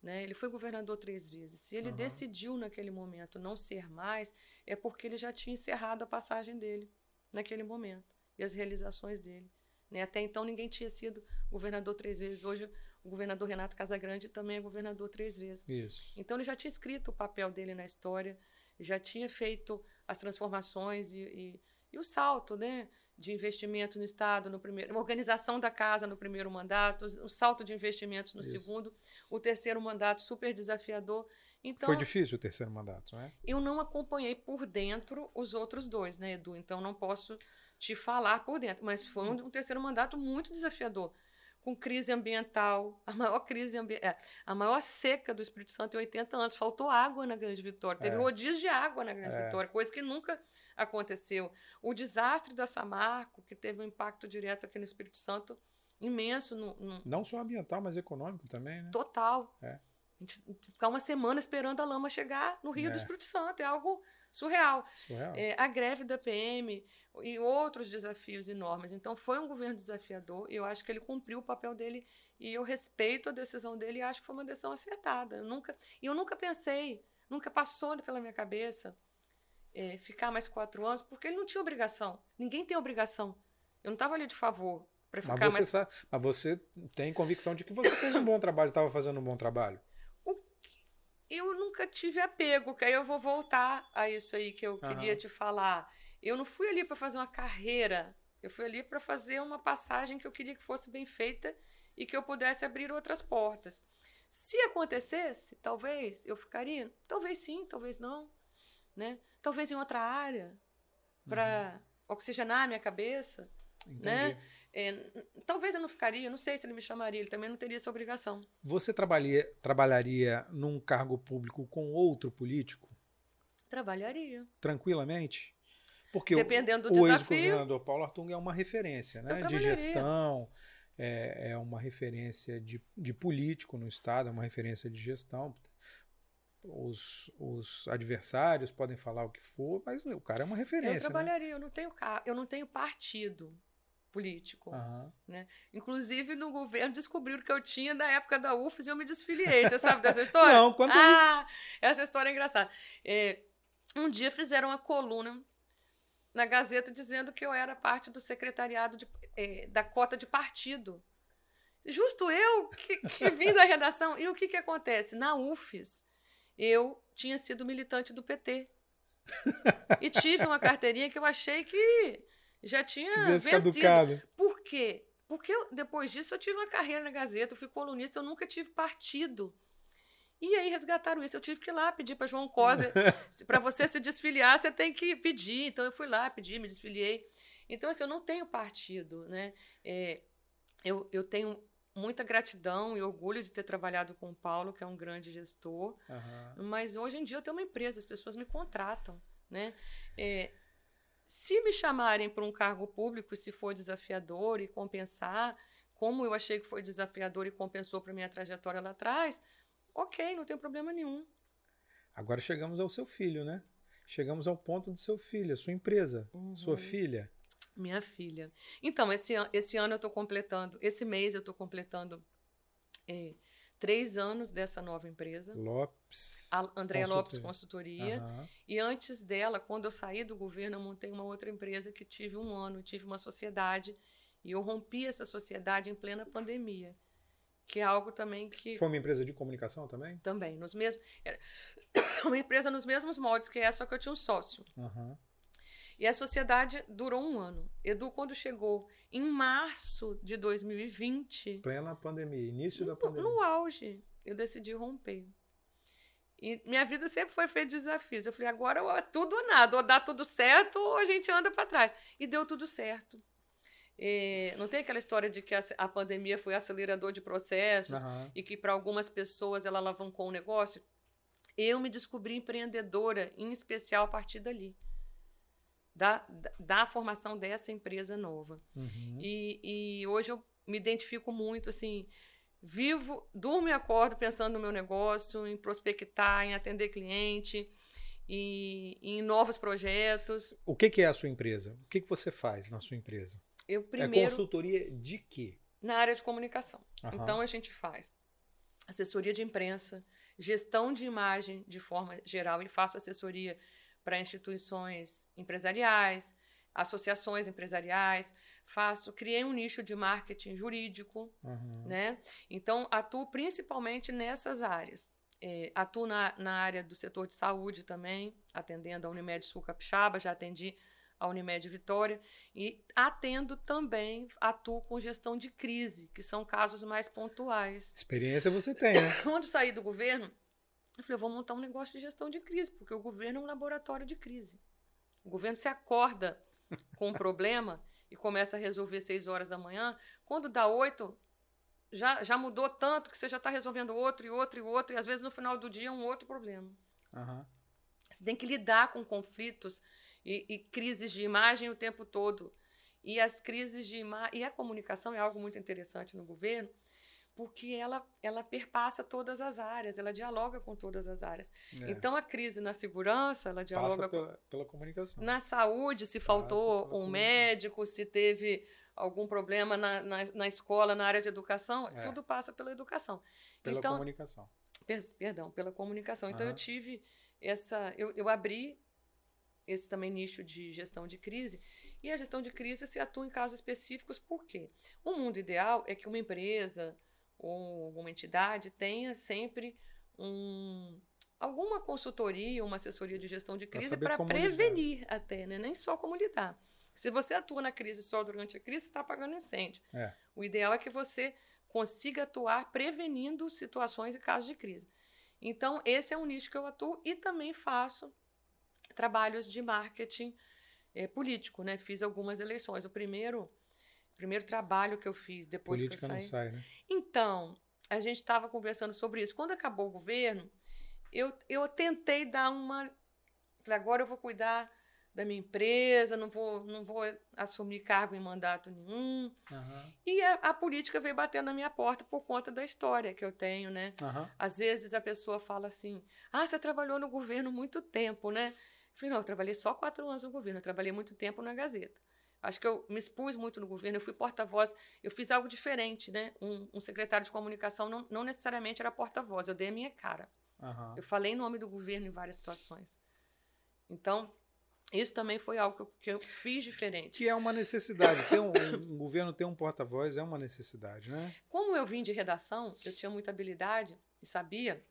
Né? Ele foi governador três vezes. Se ele uhum. decidiu naquele momento não ser mais, é porque ele já tinha encerrado a passagem dele naquele momento e as realizações dele. Né? Até então ninguém tinha sido governador três vezes. Hoje o governador Renato Casagrande também é governador três vezes. Isso. Então ele já tinha escrito o papel dele na história. já tinha feito as transformações e, e, e o salto, né? De investimentos no Estado no primeiro, organização da casa no primeiro mandato, o salto de investimentos no Isso. segundo, o terceiro mandato super desafiador. Então, Foi difícil o terceiro mandato, não é? Eu não acompanhei por dentro os outros dois, né, Edu? Então não posso te falar por dentro, mas foi um, um terceiro mandato muito desafiador com crise ambiental, a maior crise ambiental, é, a maior seca do Espírito Santo em 80 anos. Faltou água na Grande Vitória. Teve é. rodízio de água na Grande é. Vitória, coisa que nunca aconteceu. O desastre da Samarco, que teve um impacto direto aqui no Espírito Santo, imenso. No, no... Não só ambiental, mas econômico também, né? Total. É. A gente ficar uma semana esperando a lama chegar no Rio do é. Espírito Santo. É algo surreal. surreal. É, a greve da PM e outros desafios enormes. Então, foi um governo desafiador e eu acho que ele cumpriu o papel dele e eu respeito a decisão dele e acho que foi uma decisão acertada. Eu nunca, e eu nunca pensei, nunca passou pela minha cabeça é, ficar mais quatro anos, porque ele não tinha obrigação. Ninguém tem obrigação. Eu não estava ali de favor para ficar mas você mais. Sabe, mas você tem convicção de que você fez um bom trabalho, estava fazendo um bom trabalho eu nunca tive apego, que aí eu vou voltar a isso aí que eu uhum. queria te falar. Eu não fui ali para fazer uma carreira, eu fui ali para fazer uma passagem que eu queria que fosse bem feita e que eu pudesse abrir outras portas. Se acontecesse, talvez eu ficaria, talvez sim, talvez não, né? Talvez em outra área para uhum. oxigenar a minha cabeça, né? Entendi. né? É, talvez eu não ficaria, não sei se ele me chamaria, ele também não teria essa obrigação. Você trabalharia, trabalharia num cargo público com outro político? Trabalharia. Tranquilamente? Porque Dependendo o, do o ex-governador Paulo Artung é uma referência né? de gestão, é, é uma referência de, de político no Estado, é uma referência de gestão. Os, os adversários podem falar o que for, mas o cara é uma referência. Eu né? trabalharia, né? eu, não tenho, eu não tenho partido político. Uhum. Né? Inclusive, no governo descobriram que eu tinha da época da UFES e eu me desfiliei. Você sabe dessa história? Não, quanto Ah, essa história é engraçada. É, um dia fizeram uma coluna na Gazeta dizendo que eu era parte do secretariado de, é, da cota de partido. Justo eu que, que vim da redação. E o que, que acontece? Na UFES, eu tinha sido militante do PT. E tive uma carteirinha que eu achei que já tinha vencido. Caducado. Por quê? Porque eu, depois disso eu tive uma carreira na Gazeta, eu fui colunista, eu nunca tive partido. E aí resgataram isso. Eu tive que ir lá pedir para João Cosa. para você se desfiliar, você tem que pedir. Então eu fui lá, pedi, me desfiliei. Então, assim, eu não tenho partido. Né? É, eu, eu tenho muita gratidão e orgulho de ter trabalhado com o Paulo, que é um grande gestor. Uhum. Mas hoje em dia eu tenho uma empresa, as pessoas me contratam. Né? É, se me chamarem para um cargo público, se for desafiador e compensar, como eu achei que foi desafiador e compensou para minha trajetória lá atrás, ok, não tem problema nenhum. Agora chegamos ao seu filho, né? Chegamos ao ponto do seu filho, a sua empresa, uhum. sua filha. Minha filha. Então, esse, esse ano eu estou completando, esse mês eu estou completando é, três anos dessa nova empresa. Lopes. A Andréa Lopes Consultoria. Uhum. E antes dela, quando eu saí do governo, eu montei uma outra empresa que tive um ano, tive uma sociedade. E eu rompi essa sociedade em plena pandemia. Que é algo também que. Foi uma empresa de comunicação também? Também. Nos mesmos, era uma empresa nos mesmos moldes que essa, só que eu tinha um sócio. Uhum. E a sociedade durou um ano. Edu, quando chegou em março de 2020. Plena pandemia, início no, da pandemia. No auge, eu decidi romper. E minha vida sempre foi feita de desafios. Eu falei, agora é tudo ou nada, ou dá tudo certo ou a gente anda para trás. E deu tudo certo. É, não tem aquela história de que a, a pandemia foi acelerador de processos uhum. e que para algumas pessoas ela alavancou o um negócio? Eu me descobri empreendedora, em especial a partir dali da, da formação dessa empresa nova. Uhum. E, e hoje eu me identifico muito, assim, vivo, durmo e acordo pensando no meu negócio, em prospectar, em atender cliente, e, em novos projetos. O que, que, é a sua empresa? O que, que você faz na sua empresa? Eu primeiro, é consultoria de quê? Na área de comunicação. Uhum. Então a gente faz assessoria de imprensa, gestão de imagem de forma geral e faço assessoria para instituições empresariais, associações empresariais, faço, criei um nicho de marketing jurídico, uhum. né? Então atuo principalmente nessas áreas. É, atuo na, na área do setor de saúde também, atendendo a Unimed Sul Capixaba, já atendi a Unimed Vitória, e atendo também, atuo com gestão de crise, que são casos mais pontuais. Experiência você tem, né? Quando saí do governo, eu falei, eu vou montar um negócio de gestão de crise, porque o governo é um laboratório de crise. O governo se acorda com um problema e começa a resolver seis horas da manhã, quando dá oito, já, já mudou tanto que você já está resolvendo outro e outro e outro, e às vezes no final do dia é um outro problema. Uhum. Você tem que lidar com conflitos e, e, crises de imagem o tempo todo. E as crises de imagem. E a comunicação é algo muito interessante no governo, porque ela, ela perpassa todas as áreas, ela dialoga com todas as áreas. É. Então, a crise na segurança, ela dialoga. Passa pela, pela comunicação. Na saúde, se faltou um médico, se teve algum problema na, na, na, escola, na área de educação, é. tudo passa pela educação. Pela então, comunicação. Per, perdão, pela comunicação. Então, uhum. eu tive essa. Eu, eu abri esse também nicho de gestão de crise. E a gestão de crise se atua em casos específicos, por quê? O mundo ideal é que uma empresa ou alguma entidade tenha sempre um, alguma consultoria, uma assessoria de gestão de crise para prevenir lidar. até, né? nem só como lidar. Se você atua na crise só durante a crise, você está apagando incêndio. É. O ideal é que você consiga atuar prevenindo situações e casos de crise. Então, esse é um nicho que eu atuo e também faço trabalhos de marketing é, político, né? Fiz algumas eleições. O primeiro, primeiro trabalho que eu fiz depois Política que eu saí. não sai, né? Então, a gente estava conversando sobre isso. Quando acabou o governo, eu, eu tentei dar uma. Agora eu vou cuidar da minha empresa, não vou, não vou assumir cargo em mandato nenhum. Uhum. E a, a, política veio batendo na minha porta por conta da história que eu tenho, né? Uhum. Às vezes a pessoa fala assim: ah, você trabalhou no governo muito tempo, né? falei, não, eu trabalhei só quatro anos no governo, eu trabalhei muito tempo na Gazeta. Acho que eu me expus muito no governo, eu fui porta-voz, eu fiz algo diferente, né? Um, um secretário de comunicação não, não, necessariamente era porta-voz, eu dei a minha cara. Uhum. Eu falei em nome do governo em várias situações. Então, isso também foi algo que eu, fiz diferente. Que é uma necessidade. Ter um, um governo ter um porta-voz é uma necessidade, né? Como eu vim de redação, eu tinha muita habilidade e sabia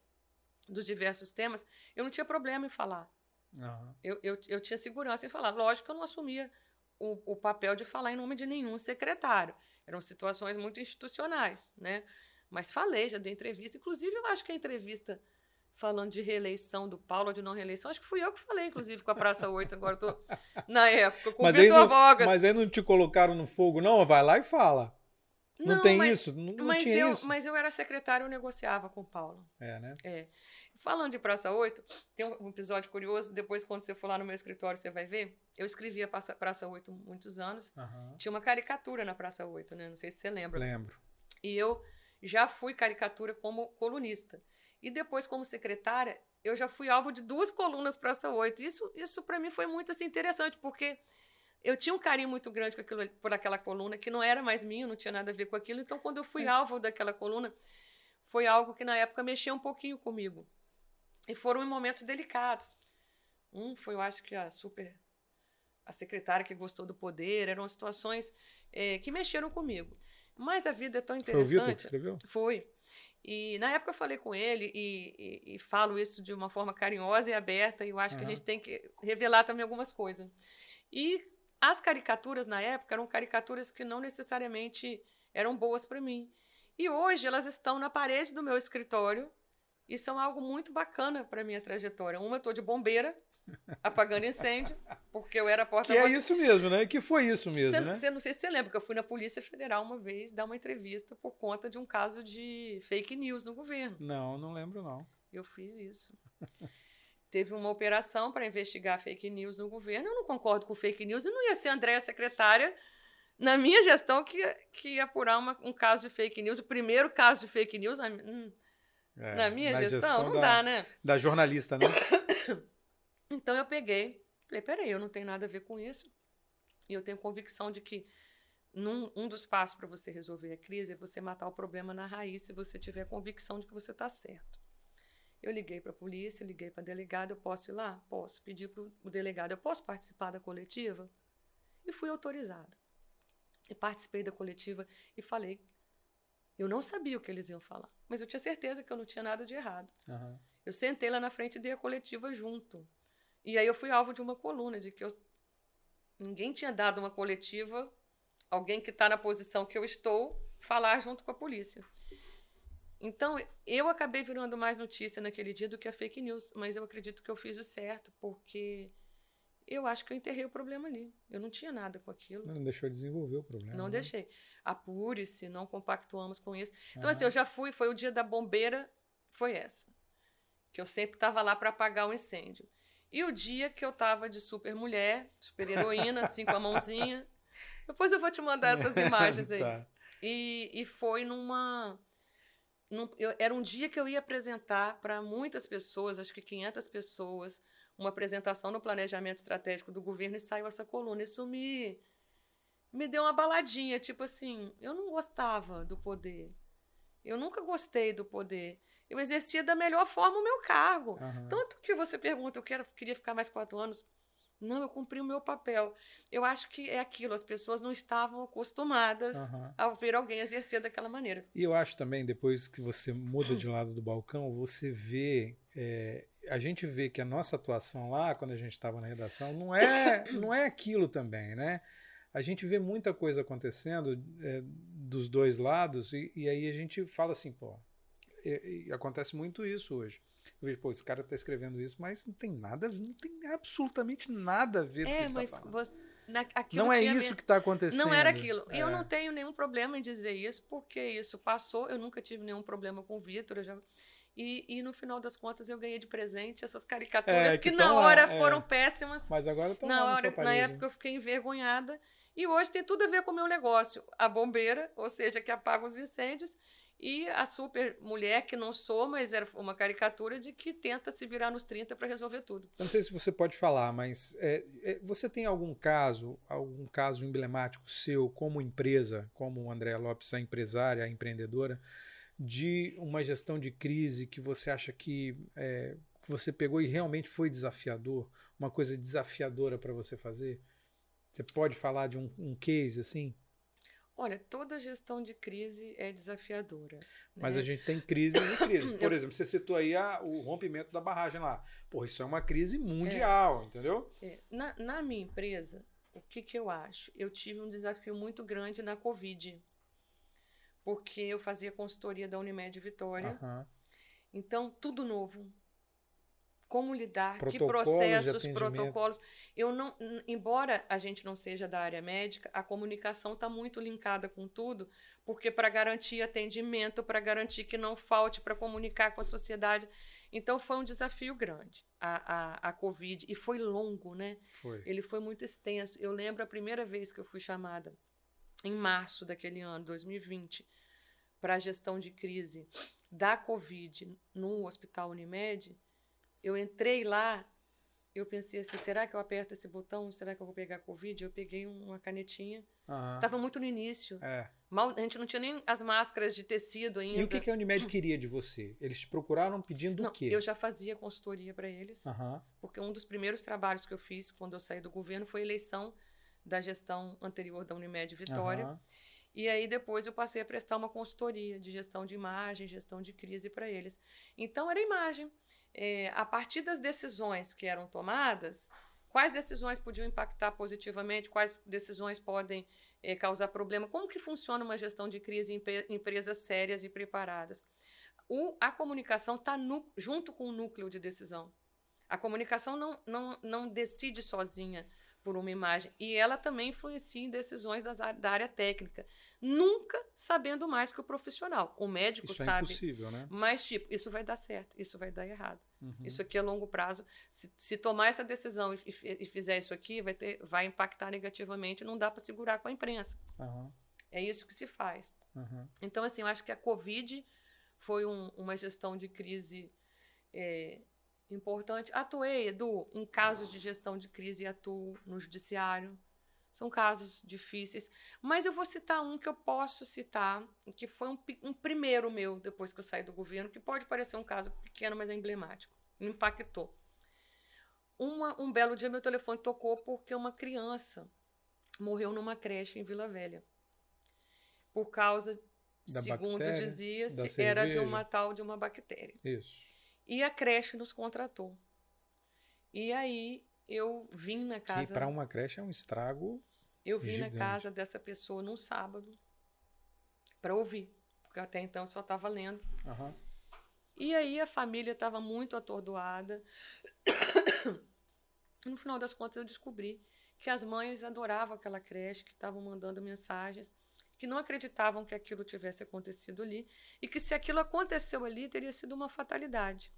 dos diversos temas, eu não tinha problema em falar. Uhum. Eu, eu, eu tinha segurança em falar. Lógico que eu não assumia o, o papel de falar em nome de nenhum secretário. Eram situações muito institucionais, né? Mas falei, já dei entrevista. Inclusive, eu acho que a entrevista falando de reeleição do Paulo, de não reeleição, acho que fui eu que falei, inclusive, com a Praça 8, agora tô na época, com mas o Vitor Vogas. Mas aí não te colocaram no fogo, não? Vai lá e fala. Não, não tem mas, isso? Não, não mas tinha eu, isso? Mas eu era secretário, eu negociava com o Paulo. É, né? É. Falando de Praça 8, tem um episódio curioso, depois quando você for lá no meu escritório você vai ver. Eu escrevi a Praça 8 muitos anos. Uhum. Tinha uma caricatura na Praça 8, né? Não sei se você lembra. Lembro. E eu já fui caricatura como colunista. E depois, como secretária, eu já fui alvo de duas colunas Praça 8. Isso, isso para mim foi muito assim, interessante, porque eu tinha um carinho muito grande aquilo, por aquela coluna, que não era mais minha, não tinha nada a ver com aquilo. Então, quando eu fui Mas... alvo daquela coluna, foi algo que na época mexia um pouquinho comigo. E foram em momentos delicados. Um foi, eu acho que a super. a secretária que gostou do poder, eram situações é, que mexeram comigo. Mas a vida é tão interessante. Foi o Vitor que escreveu? Foi. E na época eu falei com ele e, e, e, falo isso de uma forma carinhosa e aberta, e eu acho uhum. que a gente tem que revelar também algumas coisas. E as caricaturas na época eram caricaturas que não necessariamente eram boas para mim. E hoje elas estão na parede do meu escritório e são algo muito bacana para minha trajetória. Uma eu tô de bombeira, apagando incêndio, porque eu era porta Que é isso mesmo, né? Que foi isso mesmo, você, né? Você, não sei se você lembra, que eu fui na Polícia Federal uma vez dar uma entrevista por conta de um caso de fake news no governo. Não, não lembro não. Eu fiz isso. Teve uma operação para investigar fake news no governo. Eu não concordo com fake news e não ia ser a Andréa secretária na minha gestão que, que ia apurar uma, um caso de fake news. O primeiro caso de fake news... Hum, é, na minha na gestão, gestão, não da, dá, né? Da jornalista, né? então eu peguei, falei, peraí, eu não tenho nada a ver com isso. E eu tenho convicção de que num, um dos passos para você resolver a crise é você matar o problema na raiz se você tiver convicção de que você está certo. Eu liguei para a polícia, liguei para a delegada, eu posso ir lá? Posso. Pedir para o delegado, eu posso participar da coletiva? E fui autorizada. E participei da coletiva e falei Eu não sabia o que eles iam falar, mas eu tinha certeza que eu não tinha nada de errado. Aham. Eu sentei lá na frente e dei a coletiva junto. E aí eu fui alvo de uma coluna, de que eu... ninguém tinha dado uma coletiva, alguém que está na posição que eu estou, falar junto com a polícia. Então, eu acabei virando mais notícia naquele dia do que a fake news, mas eu acredito que eu fiz o certo, porque eu acho que eu enterrei o problema ali. Eu não tinha nada com aquilo. Não deixou desenvolver o problema. Não né? deixei. Apure-se, não compactuamos com isso. Então, Aham. assim, eu já fui, foi o dia da bombeira, foi essa. Que eu sempre estava lá para apagar o incêndio. E o dia que eu estava de super mulher, super heroína, assim, com a mãozinha. Depois eu vou te mandar essas imagens aí. Tá. E, e foi numa. num- eu- era um dia que eu ia apresentar para muitas pessoas, acho que 500 pessoas, uma apresentação no planejamento estratégico do governo e saiu essa coluna. Isso me, me deu uma baladinha, tipo assim, eu não gostava do poder. Eu nunca gostei do poder. Eu exercia da melhor forma o meu cargo. Aham. Tanto que você pergunta, eu quero, queria ficar mais quatro anos. Não, eu cumpri o meu papel. Eu acho que é aquilo, as pessoas não estavam acostumadas Aham. ao ver alguém exercer daquela maneira. E eu acho também, depois que você muda de lado do balcão, você vê. é, a gente vê que a nossa atuação lá, quando a gente estava na redação, não é, não é aquilo também, né? A gente vê muita coisa acontecendo é, dos dois lados, e, e aí a gente fala assim, pô, e- e acontece muito isso hoje. Eu vejo, pô, esse cara tá escrevendo isso, mas não tem nada, não tem absolutamente nada a ver com que É, ele mas tá você, na, Não é isso me- que está acontecendo. Não era aquilo. E eu É. não tenho nenhum problema em dizer isso, porque isso passou. Eu nunca tive nenhum problema com o Vitor. eu já- E, e no final das contas eu ganhei de presente essas caricaturas É, que, que na tão lá, hora é. foram péssimas. Mas agora estão na, hora, na época eu fiquei envergonhada. E hoje tem tudo a ver com o meu negócio. A bombeira, ou seja, que apaga os incêndios, e a super mulher, que não sou, mas era uma caricatura de que tenta se virar nos 30 para resolver tudo. Eu não sei se você pode falar, mas é, é, você tem algum caso, algum caso emblemático seu, como empresa, como André Lopes, a empresária, a empreendedora, de uma gestão de crise que você acha que é, você pegou e realmente foi desafiador, uma coisa desafiadora para você fazer? Você pode falar de um, um case assim? Olha, toda gestão de crise é desafiadora. Mas né? a gente tem crises e crises. Por exemplo, você citou aí a- o rompimento da barragem lá. Pô, isso é uma crise mundial, entendeu? É, na, na minha empresa, o que, que eu acho? Eu tive um desafio muito grande na Covid, porque eu fazia consultoria da Unimed Vitória, Aham. então tudo novo. Como lidar, que Protocolos de processos, protocolos. Eu não, embora a gente não seja da área médica, a comunicação está muito linkada com tudo, porque para garantir atendimento, para garantir que não falte, para comunicar com a sociedade. Então foi um desafio grande a, a, a Covid, e foi longo, né? Foi. Ele foi muito extenso. Eu lembro a primeira vez que eu fui chamada, em março daquele ano, 2020, para a gestão de crise da Covid no Hospital Unimed. Eu entrei lá, eu pensei assim: será que eu aperto esse botão? Será que eu vou pegar Covid? Eu peguei um- uma canetinha. Aham. Estava muito no início. É. Mal, a gente não tinha nem as máscaras de tecido ainda. E o que, que a Unimed queria de você? Eles te procuraram pedindo Não, o quê? eu já fazia consultoria para eles. Aham. Porque um dos primeiros trabalhos que eu fiz quando eu saí do governo foi a eleição da gestão anterior da Unimed Vitória. aham. E aí depois eu passei a prestar uma consultoria de gestão de imagem, gestão de crise para eles. Então era imagem. É, a partir das decisões que eram tomadas, quais decisões podiam impactar positivamente, quais decisões podem é, causar problema, como que funciona uma gestão de crise em empre- empresas sérias e preparadas. O- a comunicação está junto com o núcleo de decisão. A comunicação não, não, não decide sozinha por uma imagem. E ela também influencia em decisões das da área técnica. Nunca sabendo mais que o profissional. O médico Isso é sabe. impossível, né? mas, tipo, isso vai dar certo, isso vai dar errado. Uhum. Isso aqui é longo prazo. Se, se tomar essa decisão e, e- e fizer isso aqui, vai, ter, vai impactar negativamente. Não dá para segurar com a imprensa. Aham, É isso que se faz. aham. Então, assim, eu acho que a Covid foi um- uma gestão de crise é, importante. Atuei, Edu, em casos de gestão de crise, atuo no judiciário. São casos difíceis. Mas eu vou citar um que eu posso citar, que foi um, um primeiro meu, depois que eu saí do governo, que pode parecer um caso pequeno, mas é emblemático. Me impactou. Uma- um belo dia, meu telefone tocou porque uma criança morreu numa creche em Vila Velha por causa Da Segundo dizia-se, era de uma tal de uma bactéria. Isso. E a creche nos contratou. E aí eu vim na Que casa. para uma creche é um estrago. Eu vim Gigante. na casa dessa pessoa num sábado para ouvir, porque até então eu só estava lendo. Aham. E aí a família estava muito atordoada. No final das contas eu descobri que as mães adoravam aquela creche, que estavam mandando mensagens, que não acreditavam que aquilo tivesse acontecido ali e que se aquilo aconteceu ali teria sido uma fatalidade.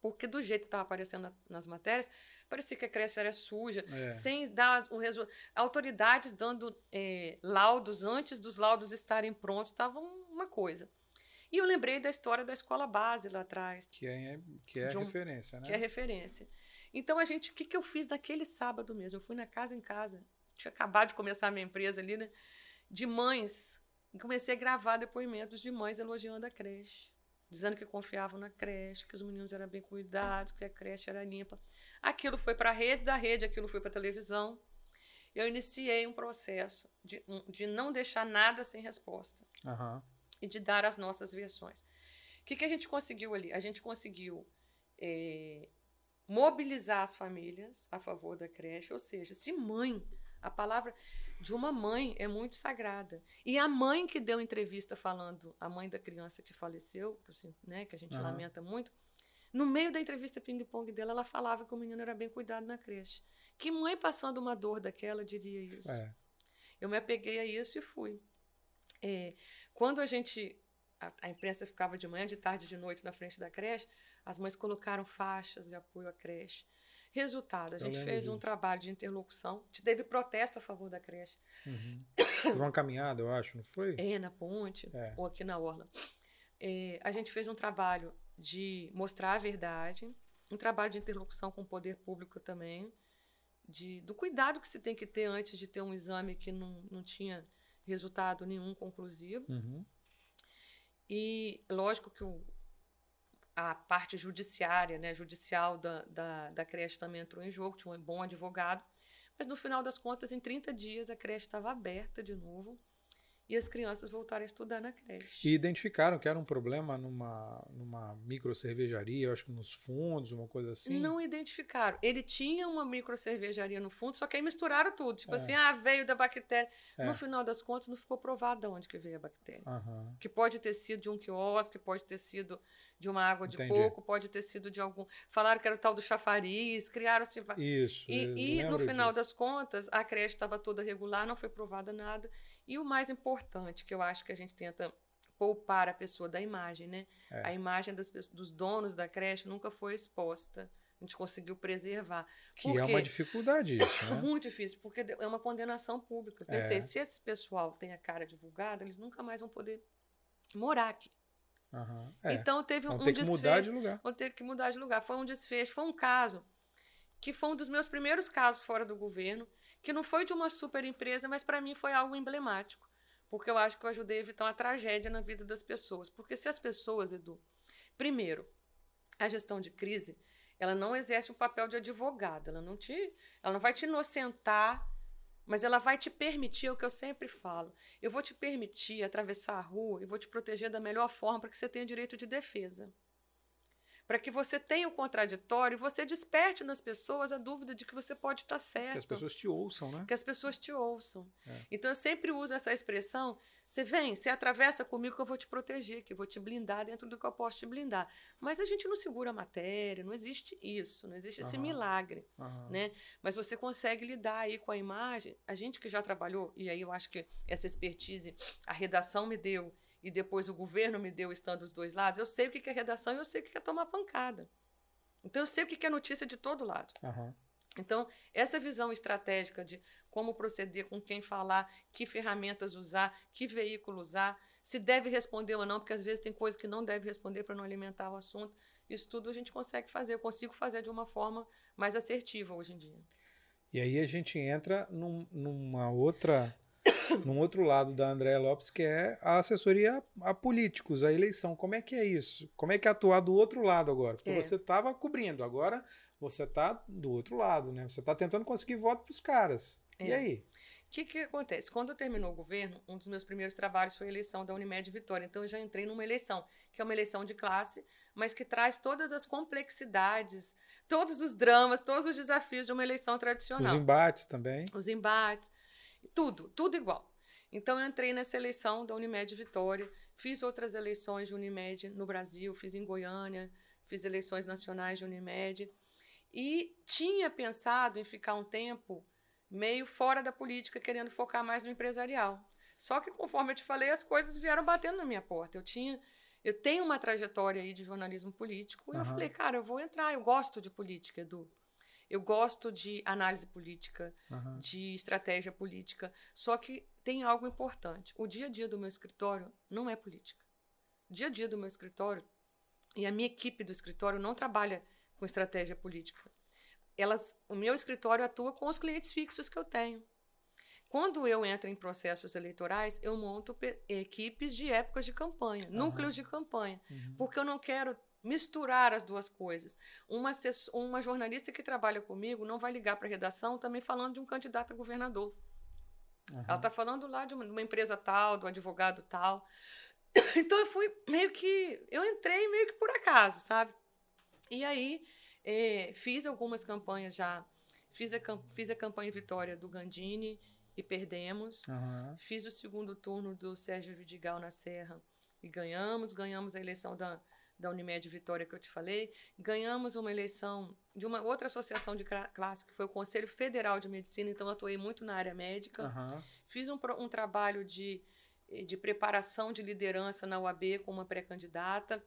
Porque do jeito que estava aparecendo na- nas matérias, parecia que a creche era suja, É. sem dar o resultado. Autoridades dando é, laudos antes dos laudos estarem prontos, estava uma coisa. E eu lembrei da história da escola base lá atrás, Que é, que é um- referência, né? que é referência. Então a gente, o que, que eu fiz naquele sábado mesmo? Eu fui na casa em casa, tinha acabado de começar a minha empresa ali, né? De mães, e comecei a gravar depoimentos de mães elogiando a creche, dizendo que confiavam na creche, que os meninos eram bem cuidados, que a creche era limpa. Aquilo foi para a rede, da rede aquilo foi para a televisão. Eu iniciei um processo de, de não deixar nada sem resposta Aham. e de dar as nossas versões. O que, que a gente conseguiu ali? A gente conseguiu eh, mobilizar as famílias a favor da creche, ou seja, se mãe, a palavra de uma mãe é muito sagrada. E a mãe que deu entrevista falando, a mãe da criança que faleceu, que, né, que a gente Aham. lamenta muito, no meio da entrevista ping-pong dela, ela falava que o menino era bem cuidado na creche. Que mãe passando uma dor daquela diria isso? É. Eu me apeguei a isso e fui. É, quando a gente. A, a imprensa ficava de manhã, de tarde, de noite na frente da creche, as mães colocaram faixas de apoio à creche. Resultado, a gente fez um trabalho de interlocução, teve protesto a favor da creche. Uhum. Teve uma caminhada, eu acho, não foi? É, na ponte, É. ou aqui na Orla. É, a gente fez um trabalho de mostrar a verdade, um trabalho de interlocução com o poder público também, de, do cuidado que se tem que ter antes de ter um exame que não, não tinha resultado nenhum conclusivo. Uhum. E lógico que o, a parte judiciária, né, judicial da, da, da creche também entrou em jogo, tinha um bom advogado. Mas no final das contas, em 30 dias, a creche estava aberta de novo e as crianças voltaram a estudar na creche. E identificaram que era um problema numa, numa micro cervejaria, eu acho que nos fundos, uma coisa assim. Não identificaram. Ele tinha uma micro cervejaria no fundo, só que aí misturaram tudo. Tipo É. assim, ah, veio da bactéria. É. No final das contas, não ficou provado de onde que veio a bactéria. Aham. Que pode ter sido de um quiosque, pode ter sido de uma água de Entendi. coco, pode ter sido de algum. Falaram que era o tal do chafariz, criaram-se. Isso. E, e no final disso. das contas, a creche estava toda regular, não foi provada nada. E o mais importante, que eu acho que a gente tenta poupar a pessoa da imagem, né? É. A imagem das, dos donos da creche nunca foi exposta. A gente conseguiu preservar. Que Por é uma dificuldade isso, né? Muito difícil, porque é uma condenação pública. Eu É. Pensei, se esse pessoal tem a cara divulgada, eles nunca mais vão poder morar aqui. Aham. É. Então teve um, Vão um ter que desfecho. mudar de lugar. Vão ter que mudar de lugar. Foi um desfecho, foi um caso que foi um dos meus primeiros casos fora do governo, que não foi de uma super empresa, mas para mim foi algo emblemático, porque eu acho que eu ajudei a evitar uma tragédia na vida das pessoas. Porque se as pessoas, Edu, primeiro, a gestão de crise, ela não exerce um papel de advogado, ela não te, ela não vai te inocentar, mas ela vai te permitir, é o que eu sempre falo, eu vou te permitir atravessar a rua e vou te proteger da melhor forma para que você tenha direito de defesa para que você tenha o contraditório e você desperte nas pessoas a dúvida de que você pode estar certo. Que as pessoas te ouçam, né? que as pessoas te ouçam. É. Então eu sempre uso essa expressão: você vem, você atravessa comigo que eu vou te proteger, que eu vou te blindar dentro do que eu posso te blindar. Mas a gente não segura a matéria, não existe isso, não existe esse Aham. milagre Aham. né? Mas você consegue lidar aí com a imagem. A gente que já trabalhou, e aí eu acho que essa expertise a redação me deu e depois o governo me deu estando dos dois lados, eu sei o que é redação e eu sei o que é tomar pancada. Então eu sei o que é notícia de todo lado. Aham. Então, essa visão estratégica de como proceder, com quem falar, que ferramentas usar, que veículo usar, se deve responder ou não, porque às vezes tem coisa que não deve responder para não alimentar o assunto. Isso tudo a gente consegue fazer. Eu consigo fazer de uma forma mais assertiva hoje em dia. E aí a gente entra num- numa outra, num outro lado da Andréa Lopes, que é a assessoria a políticos, a eleição. Como é que é isso? Como é que é atuar do outro lado agora? Porque É. você estava cobrindo, agora você está do outro lado, né? Você está tentando conseguir voto para os caras. E É. aí? O que, que acontece? Quando terminou o governo, um dos meus primeiros trabalhos foi a eleição da Unimed Vitória. Então, eu já entrei numa eleição, que é uma eleição de classe, mas que traz todas as complexidades, todos os dramas, todos os desafios de uma eleição tradicional. Os embates também. Os embates, tudo, tudo igual. Então, eu entrei nessa eleição da Unimed Vitória, fiz outras eleições de Unimed no Brasil, fiz em Goiânia, fiz eleições nacionais de Unimed. E tinha pensado em ficar um tempo meio fora da política, querendo focar mais no empresarial. Só que, conforme eu te falei, as coisas vieram batendo na minha porta. Eu tinha, eu tenho uma trajetória aí de jornalismo político. E eu falei, cara, eu vou entrar. Eu gosto de política, Edu. Eu gosto de análise política, uhum. de estratégia política. Só que tem algo importante. O dia a dia do meu escritório não é política. O dia a dia do meu escritório e a minha equipe do escritório não trabalha com estratégia política elas, o meu escritório atua com os clientes fixos que eu tenho. Quando eu entro em processos eleitorais, eu monto equipes de épocas de campanha, uhum. núcleos de campanha, uhum. porque eu não quero misturar as duas coisas. Uma, uma jornalista que trabalha comigo não vai ligar para a redação também falando de um candidato a governador. Uhum. Ela está falando lá de uma, de uma empresa tal, do advogado tal. Então eu fui meio que. Eu entrei meio que por acaso, sabe? E aí é, fiz algumas campanhas já. Fiz a, fiz a campanha Vitória do Gandini e perdemos. Uhum. Fiz o segundo turno do Sérgio Vidigal na Serra e ganhamos. Ganhamos a eleição da, da Unimed Vitória que eu te falei. Ganhamos uma eleição de uma outra associação de classe, que foi o Conselho Federal de Medicina, então atuei muito na área médica. Uhum. Fiz um, um trabalho de, de preparação de liderança na UAB com uma pré-candidata.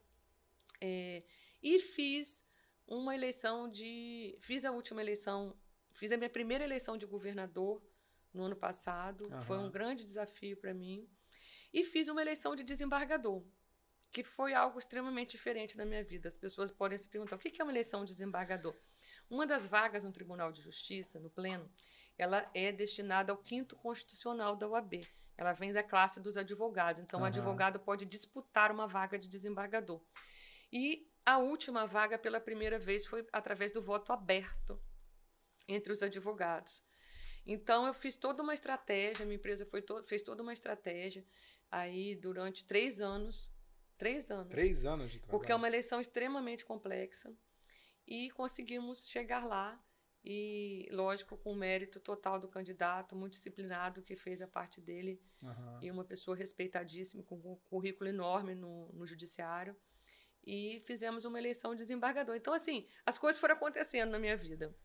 É, e fiz uma eleição de. Fiz a última eleição, fiz a minha primeira eleição de governador no ano passado. Uhum. Foi um grande desafio para mim. E fiz uma eleição de desembargador, que foi algo extremamente diferente na minha vida. As pessoas podem se perguntar: o que é uma eleição de desembargador? Uma das vagas no Tribunal de Justiça, no Pleno, ela é destinada ao quinto constitucional da UAB. Ela vem da classe dos advogados. Então, uhum. o advogado pode disputar uma vaga de desembargador. E a última vaga, pela primeira vez, foi através do voto aberto entre os advogados. Então, eu fiz toda uma estratégia, minha empresa to fez toda uma estratégia aí durante três anos. Três anos. Três anos de trabalho. Porque é uma eleição extremamente complexa. E conseguimos chegar lá. E, lógico, com o mérito total do candidato, muito disciplinado, que fez a parte dele. Uhum. E uma pessoa respeitadíssima, com um currículo enorme no, no judiciário e fizemos uma eleição de desembargador. Então, assim, as coisas foram acontecendo na minha vida.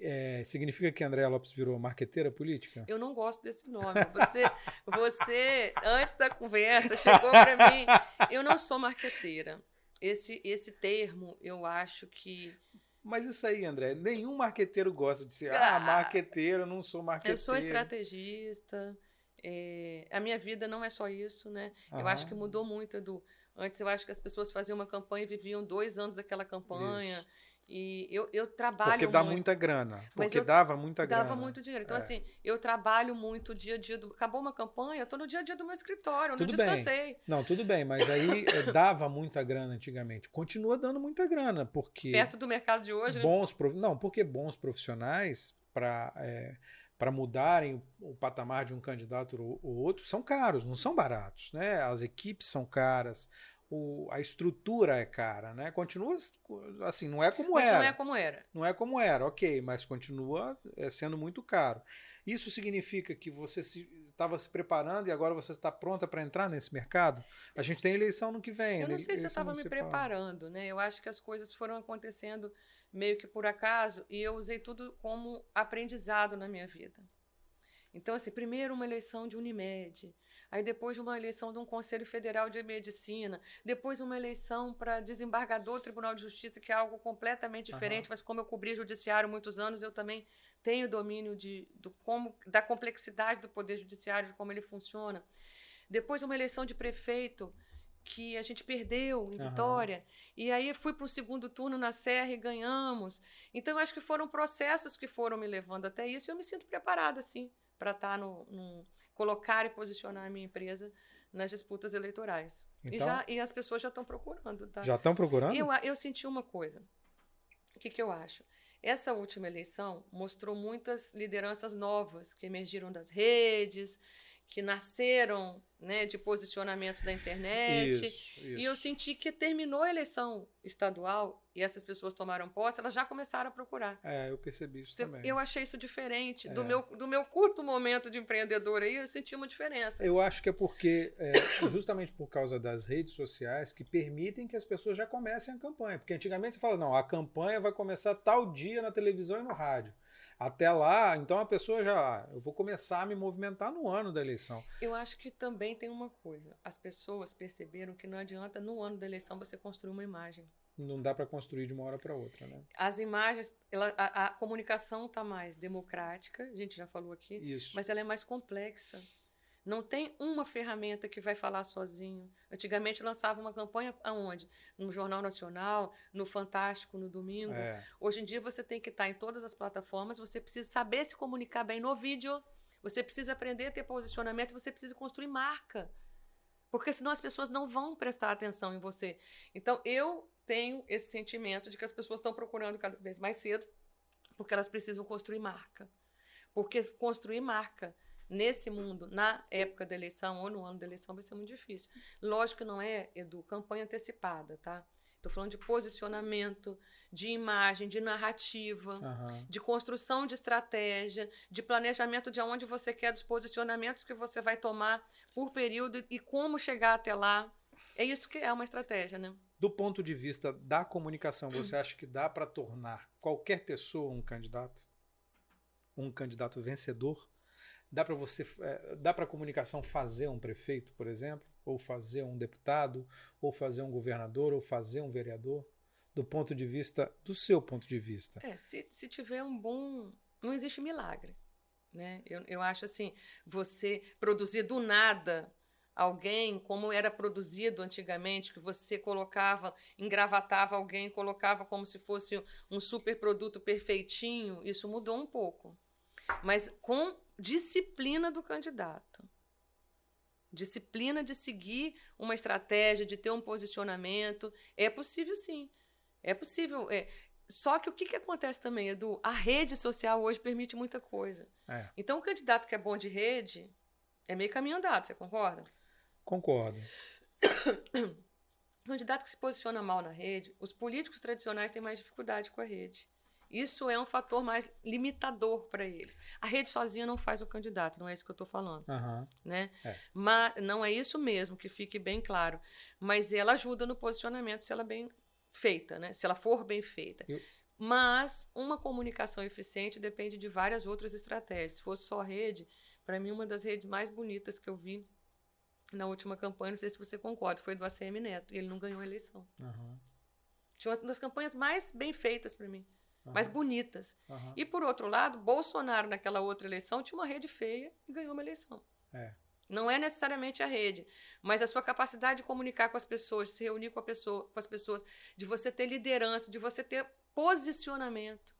É, significa que Andréa Lopes virou marqueteira política? Eu não gosto desse nome. Você, você antes da conversa, chegou para mim. Eu não sou marqueteira. Esse, esse termo, eu acho que. Mas isso aí, André, nenhum marqueteiro gosta de ser, ah, ah marqueteiro, eu não sou marqueteiro. Eu sou estrategista. É, a minha vida não é só isso, né? Aham. Eu acho que mudou muito, Edu. Antes eu acho que as pessoas faziam uma campanha e viviam dois anos daquela campanha. Isso. E eu, eu trabalho Porque dá muito, muita grana. Porque eu, dava muita grana. Dava muito dinheiro. Então, é. assim, eu trabalho muito dia a dia. Do, acabou uma campanha, eu tô no dia a dia do meu escritório, eu tudo não descansei. Bem. Não, tudo bem, mas aí é, dava muita grana antigamente. Continua dando muita grana, porque. Perto do mercado de hoje, né? bons né? Não, porque bons profissionais, para. É, para mudarem o patamar de um candidato ou outro são caros, não são baratos, né? As equipes são caras, o, a estrutura é cara, né? Continua assim, não é como mas era. Não é como era. Não é como era, ok, mas continua é, sendo muito caro. Isso significa que você estava se, se, preparando e agora você está pronta para entrar nesse mercado? A gente tem eleição no que vem. Eu não sei se eu estava me preparando, né? Eu acho que as coisas foram acontecendo meio que por acaso e eu usei tudo como aprendizado na minha vida. Então, assim, primeiro uma eleição de Unimed, aí depois uma eleição de um Conselho Federal de Medicina, depois uma eleição para desembargador do Tribunal de Justiça, que é algo completamente diferente, uhum. mas como eu cobri judiciário muitos anos, eu também tenho domínio de, do como, da complexidade do Poder Judiciário, de como ele funciona. Depois uma eleição de prefeito, que a gente perdeu em Vitória. Uhum. E aí fui para o segundo turno na Serra e ganhamos. Então, eu acho que foram processos que foram me levando até isso e eu me sinto preparada, sim, para estar tá no, no, colocar e posicionar a minha empresa nas disputas eleitorais. Então, e, já, e as pessoas já estão procurando, tá? Já estão procurando? Eu, eu senti uma coisa. O que, que eu acho? Essa última eleição mostrou muitas lideranças novas que emergiram das redes, que nasceram né, de posicionamentos da internet. Isso, isso. E eu senti que terminou a eleição estadual e essas pessoas tomaram posse, elas já começaram a procurar. É, eu percebi isso também. Eu achei isso diferente. É. Do, meu, do meu curto momento de empreendedor aí, eu senti uma diferença. Eu acho que é porque, é, justamente por causa das redes sociais, que permitem que as pessoas já comecem a campanha. Porque antigamente você fala, não, a campanha vai começar tal dia na televisão e no rádio. Até lá, então a pessoa já, "Ah, eu vou começar a me movimentar no ano da eleição. Eu acho que também tem uma coisa. As pessoas perceberam que não adianta, no ano da eleição, você construir uma imagem. Não dá para construir de uma hora para outra, né? As imagens, ela- a, a comunicação está mais democrática, a gente já falou aqui, Isso. mas ela é mais complexa. Não tem uma ferramenta que vai falar sozinho. Antigamente lançava uma campanha aonde? No Jornal Nacional, no Fantástico, no domingo. É, Hoje em dia você tem que estar em todas as plataformas, você precisa saber se comunicar bem no vídeo, você precisa aprender a ter posicionamento, você precisa construir marca. Porque senão as pessoas não vão prestar atenção em você. Então eu tenho esse sentimento de que as pessoas estão procurando cada vez mais cedo, porque elas precisam construir marca. Porque construir marca nesse mundo, na época da eleição ou no ano da eleição, vai ser muito difícil. Lógico que não é, Edu, campanha antecipada, tá? Estou falando de posicionamento, de imagem, de narrativa, aham. de construção de estratégia, de planejamento de onde você quer, dos posicionamentos que você vai tomar por período e como chegar até lá. É isso que é uma estratégia, né? Do ponto de vista da comunicação, você acha que dá para tornar qualquer pessoa um candidato? Um candidato vencedor? Dá para você, eh, dá para a comunicação fazer um prefeito, por exemplo, ou fazer um deputado, ou fazer um governador, ou fazer um vereador? Do ponto de vista, do seu ponto de vista. É, se, se tiver um bom. Não existe milagre. Né? Eu, eu acho assim, você produzir do nada alguém, como era produzido antigamente, que você colocava, engravatava alguém, colocava como se fosse um super produto perfeitinho, isso mudou um pouco. Mas com disciplina do candidato. Disciplina de seguir uma estratégia, de ter um posicionamento. É possível sim. É possível. É. Só que o que, que acontece também, Edu? A rede social hoje permite muita coisa. É, Então, o candidato que é bom de rede é meio caminho andado, você concorda? concordo. O candidato que se posiciona mal na rede, os políticos tradicionais têm mais dificuldade com a rede. Isso é um fator mais limitador para eles. A rede sozinha não faz o candidato, não é isso que eu estou falando. Aham. né? É. Mas não é isso mesmo, que fique bem claro. Mas ela ajuda no posicionamento se ela é bem feita, né? Se ela for bem feita. Eu- Mas uma comunicação eficiente depende de várias outras estratégias. Se fosse só rede, para mim uma das redes mais bonitas que eu vi na última campanha, não sei se você concorda, foi do ACM Neto, e ele não ganhou a eleição. Aham. Tinha uma das campanhas mais bem feitas para mim, mais bonitas. aham. E por outro lado, Bolsonaro naquela outra eleição tinha uma rede feia e ganhou uma eleição. É. Não é necessariamente a rede, mas a sua capacidade de comunicar com as pessoas, de se reunir com, pessoa, com as pessoas, de você ter liderança, de você ter posicionamento.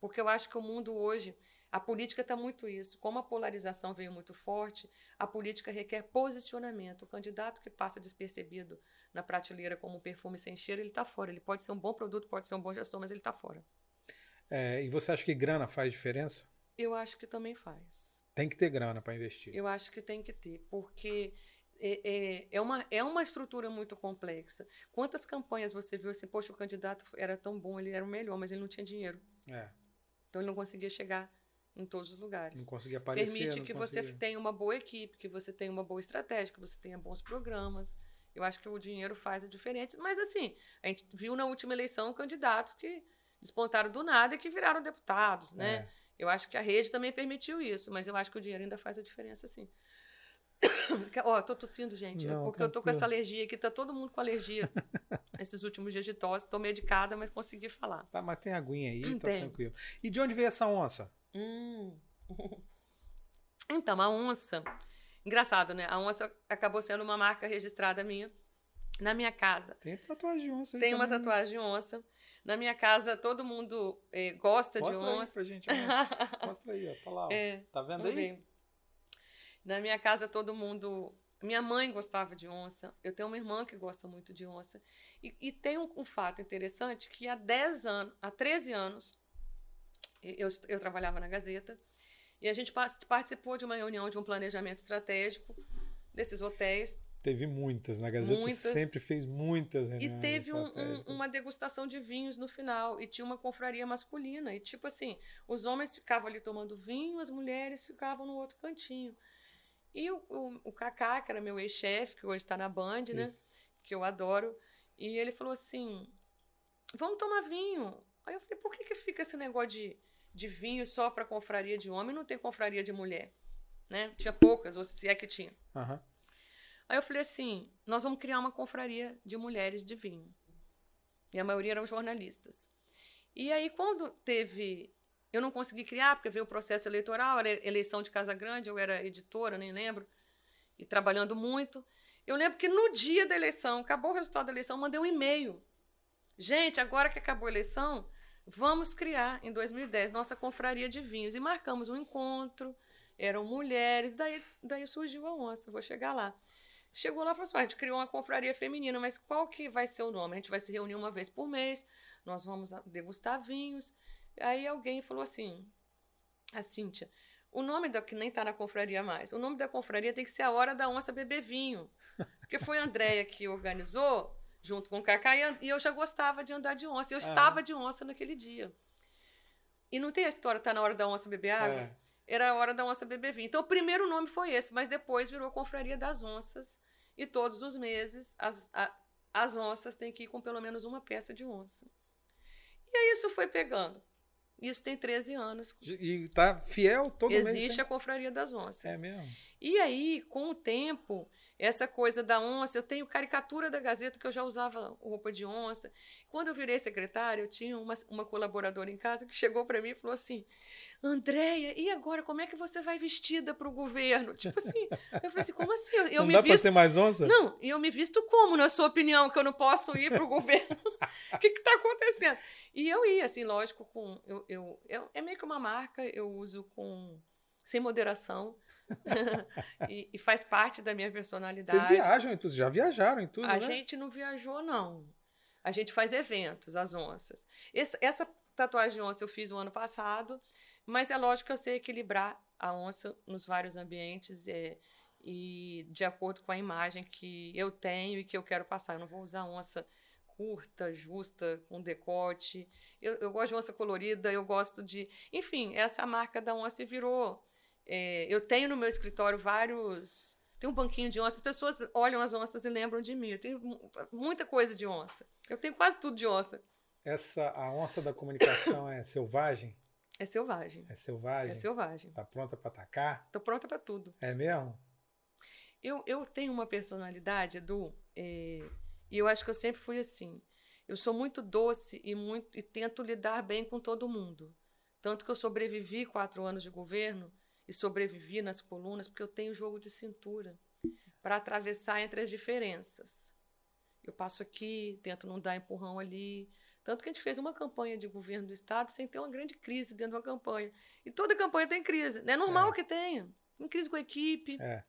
Porque eu acho que o mundo hoje, a política está muito isso. Como a polarização veio muito forte, a política requer posicionamento. O candidato que passa despercebido na prateleira como um perfume sem cheiro, ele está fora. Ele pode ser um bom produto, pode ser um bom gestor, mas ele está fora. É, e você acha que grana faz diferença? Eu acho que também faz. Tem que ter grana para investir. Eu acho que tem que ter, porque é, é, é, uma, é uma estrutura muito complexa. Quantas campanhas você viu assim, poxa, o candidato era tão bom, ele era o melhor, mas ele não tinha dinheiro. É, Então ele não conseguia chegar em todos os lugares. não conseguir aparecer. Permite que você tenha uma boa equipe, que você tenha uma boa estratégia, que você tenha bons programas. Eu acho que o dinheiro faz a diferença. Mas assim, a gente viu na última eleição candidatos que despontaram do nada e que viraram deputados, né? É. Eu acho que a rede também permitiu isso, mas eu acho que o dinheiro ainda faz a diferença, sim. Ó, tô tossindo, gente, é Não, porque eu tô com tranquilo. essa alergia aqui, tá todo mundo com alergia. Esses últimos dias de tosse, tô medicada, mas consegui falar. Tá, mas tem aguinha aí, tá Tem. tranquilo. E de onde veio essa onça? Hum. Então, a onça, engraçado, né? A onça acabou sendo uma marca registrada minha na minha casa. Tem tatuagem de onça aí Tem uma também. tatuagem de onça. Na minha casa, todo mundo eh, gosta Mostra de onça. pra gente. Mostra aí, ó. Tá lá, ó. É, Tá vendo aí? ver. Na minha casa, todo mundo. Minha mãe gostava de onça. Eu tenho uma irmã que gosta muito de onça. E, e tem um, um fato interessante que há 10 anos, há 13 anos, Eu, eu trabalhava na Gazeta. E a gente participou de uma reunião de um planejamento estratégico desses hotéis. Teve muitas, na Gazeta muitas, sempre fez muitas reuniões. E teve um, um, uma degustação de vinhos no final, e tinha uma confraria masculina. E tipo assim, os homens ficavam ali tomando vinho, as mulheres ficavam no outro cantinho. E o, o, o Kaká, que era meu ex-chefe, que hoje está na Band, né? Isso. Que eu adoro. E ele falou assim: vamos tomar vinho. Aí eu falei, por que, que fica esse negócio de, de vinho só para confraria de homem e não tem confraria de mulher? Né? Tinha poucas, ou se é que tinha. Uhum. Aí eu falei assim: nós vamos criar uma confraria de mulheres de vinho. E a maioria eram jornalistas. E aí, quando teve. Eu não consegui criar, porque veio o processo eleitoral, era eleição de Casa Grande, eu era editora, nem lembro, e trabalhando muito. Eu lembro que no dia da eleição, acabou o resultado da eleição, mandei um e-mail. Gente, agora que acabou a eleição, vamos criar em 2010 nossa confraria de vinhos. E marcamos um encontro, eram mulheres, daí, daí surgiu a onça, vou chegar lá. Chegou lá e falou assim: a gente criou uma confraria feminina, mas qual que vai ser o nome? A gente vai se reunir uma vez por mês, nós vamos degustar vinhos. Aí alguém falou assim: a Cíntia, o nome da que nem está na confraria mais, o nome da confraria tem que ser a Hora da Onça Beber Vinho. Porque foi a Andréia que organizou, junto com o Cacá, e eu já gostava de andar de onça. Eu ah. estava de onça naquele dia. E não tem a história, tá na hora da onça beber água? É. Era a hora da onça beber vinho. Então o primeiro nome foi esse, mas depois virou Confraria das Onças. E todos os meses as, a, as onças têm que ir com pelo menos uma peça de onça. E aí isso foi pegando. Isso tem 13 anos. E tá fiel todo Existe mês. Existe a Confraria das Onças. É mesmo. E aí, com o tempo, essa coisa da onça, eu tenho caricatura da Gazeta que eu já usava roupa de onça. Quando eu virei secretária, eu tinha uma, uma colaboradora em casa que chegou para mim e falou assim: Andréia, e agora como é que você vai vestida para o governo? Tipo assim, eu falei assim: como assim? Eu não me dá visto... ser mais onça? Não, e eu me visto como, na sua opinião, que eu não posso ir para o governo? O que está acontecendo? E eu ia, assim, lógico, com. Eu, eu, eu, é meio que uma marca, eu uso com sem moderação. e, e, faz parte da minha personalidade. Vocês viajam em tudo, já viajaram em tudo, A né? gente não viajou, não. A gente faz eventos, as onças. Esse, essa tatuagem de onça eu fiz o ano passado, mas é lógico que eu sei equilibrar a onça nos vários ambientes é, e de acordo com a imagem que eu tenho e que eu quero passar. Eu não vou usar onça curta, justa, com decote. Eu, eu gosto de onça colorida, eu gosto de. Enfim, essa marca da onça virou é, eu tenho no meu escritório vários. Tem um banquinho de onça. As pessoas olham as onças e lembram de mim. Eu tenho muita coisa de onça. Eu tenho quase tudo de onça. Essa, a onça da comunicação é selvagem? É selvagem. É selvagem? É selvagem. Tá pronta para atacar? Tô pronta para tudo. É mesmo? Eu, eu tenho uma personalidade, Edu, é, e eu acho que eu sempre fui assim. Eu sou muito doce e, muito, e tento lidar bem com todo mundo. Tanto que eu sobrevivi quatro anos de governo e sobrevivi nas colunas porque eu tenho jogo de cintura para atravessar entre as diferenças. Eu passo aqui, tento não dar empurrão ali. Tanto que a gente fez uma campanha de governo do Estado sem ter uma grande crise dentro de uma campanha. E toda campanha tem crise. É normal é. que tenha. Tem crise com a equipe. É.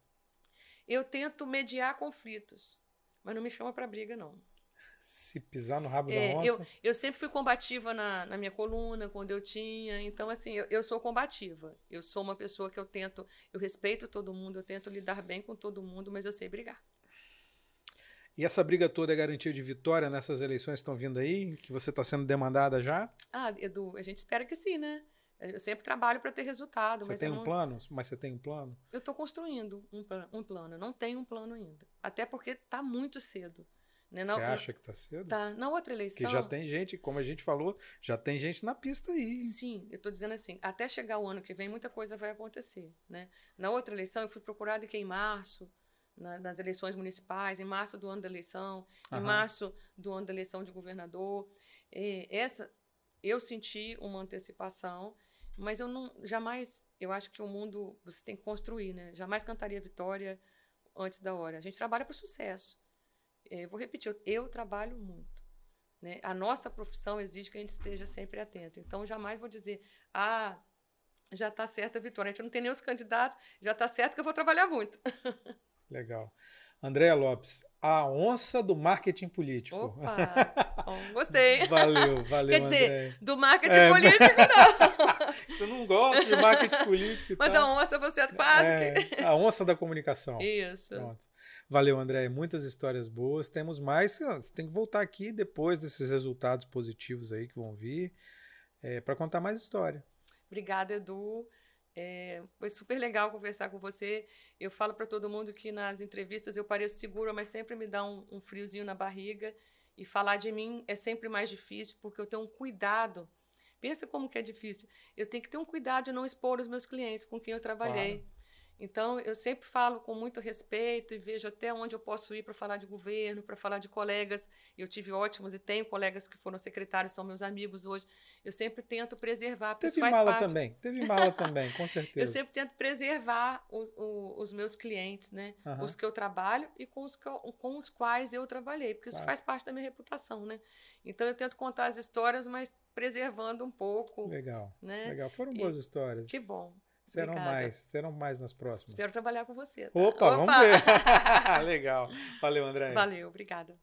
Eu tento mediar conflitos, mas não me chama para briga, não. Se pisar no rabo é, da onça. Eu, eu sempre fui combativa na, na minha coluna, quando eu tinha. Então, assim, eu, eu sou combativa. Eu sou uma pessoa que eu tento. Eu respeito todo mundo, eu tento lidar bem com todo mundo, mas eu sei brigar. E essa briga toda é garantia de vitória nessas eleições que estão vindo aí? Que você está sendo demandada já? Ah, Edu, a gente espera que sim, né? Eu sempre trabalho para ter resultado. Você tem um não... plano? Mas você tem um plano? Eu estou construindo um, um plano. Eu não tenho um plano ainda. Até porque está muito cedo. Né? Você acha que está cedo? Tá. Na outra eleição. Que já tem gente, como a gente falou, já tem gente na pista aí. Sim, eu estou dizendo assim, até chegar o ano que vem, muita coisa vai acontecer. Né? Na outra eleição, eu fui procurada em março, na, nas eleições municipais, em março do ano da eleição, em março do ano da eleição de governador. E essa, eu senti uma antecipação, mas eu não jamais. Eu acho que o mundo você tem que construir, né? Jamais cantaria vitória antes da hora. A gente trabalha para o sucesso. É, eu vou repetir, eu, eu trabalho muito. Né? A nossa profissão exige que a gente esteja sempre atento. Então, jamais vou dizer, ah, já está certa a vitória. A gente não tem nem os candidatos, já está certo que eu vou trabalhar muito. Legal. Andréa Lopes, a onça do marketing político. Opa! Bom, gostei. Valeu, valeu. Quer dizer, Andréa. do marketing É, político, não. Você não gosta de marketing político Mas tal. da onça você é quase que. É, a onça da comunicação. Isso. Pronto. Valeu, André. Muitas histórias boas. Temos mais. Você tem que voltar aqui depois desses resultados positivos aí que vão vir para contar mais história. Obrigada, Edu. É, foi super legal conversar com você. Eu falo para todo mundo que nas entrevistas eu pareço segura, mas sempre me dá um, um friozinho na barriga. E falar de mim é sempre mais difícil, porque eu tenho um cuidado. Pensa como que é difícil. Eu tenho que ter um cuidado de não expor os meus clientes com quem eu trabalhei. Claro. Então, eu sempre falo com muito respeito e vejo até onde eu posso ir para falar de governo, para falar de colegas. Eu tive ótimos e tenho colegas que foram secretários, são meus amigos hoje. Eu sempre tento preservar, Teve mala parte. também. Teve mala também, com Eu certeza. sempre tento preservar os, os meus clientes, né? Aham. Os que eu trabalho e com os, que eu- com os quais eu trabalhei, porque isso Claro. faz parte da minha reputação, né? Então eu tento contar as histórias, mas preservando um pouco, Legal. né? Legal. Foram E- boas histórias. Que bom. Serão Obrigada. mais. Serão mais nas próximas. Espero trabalhar com você. tá? Opa, vamos ver. Legal. Valeu, André. Valeu, obrigada.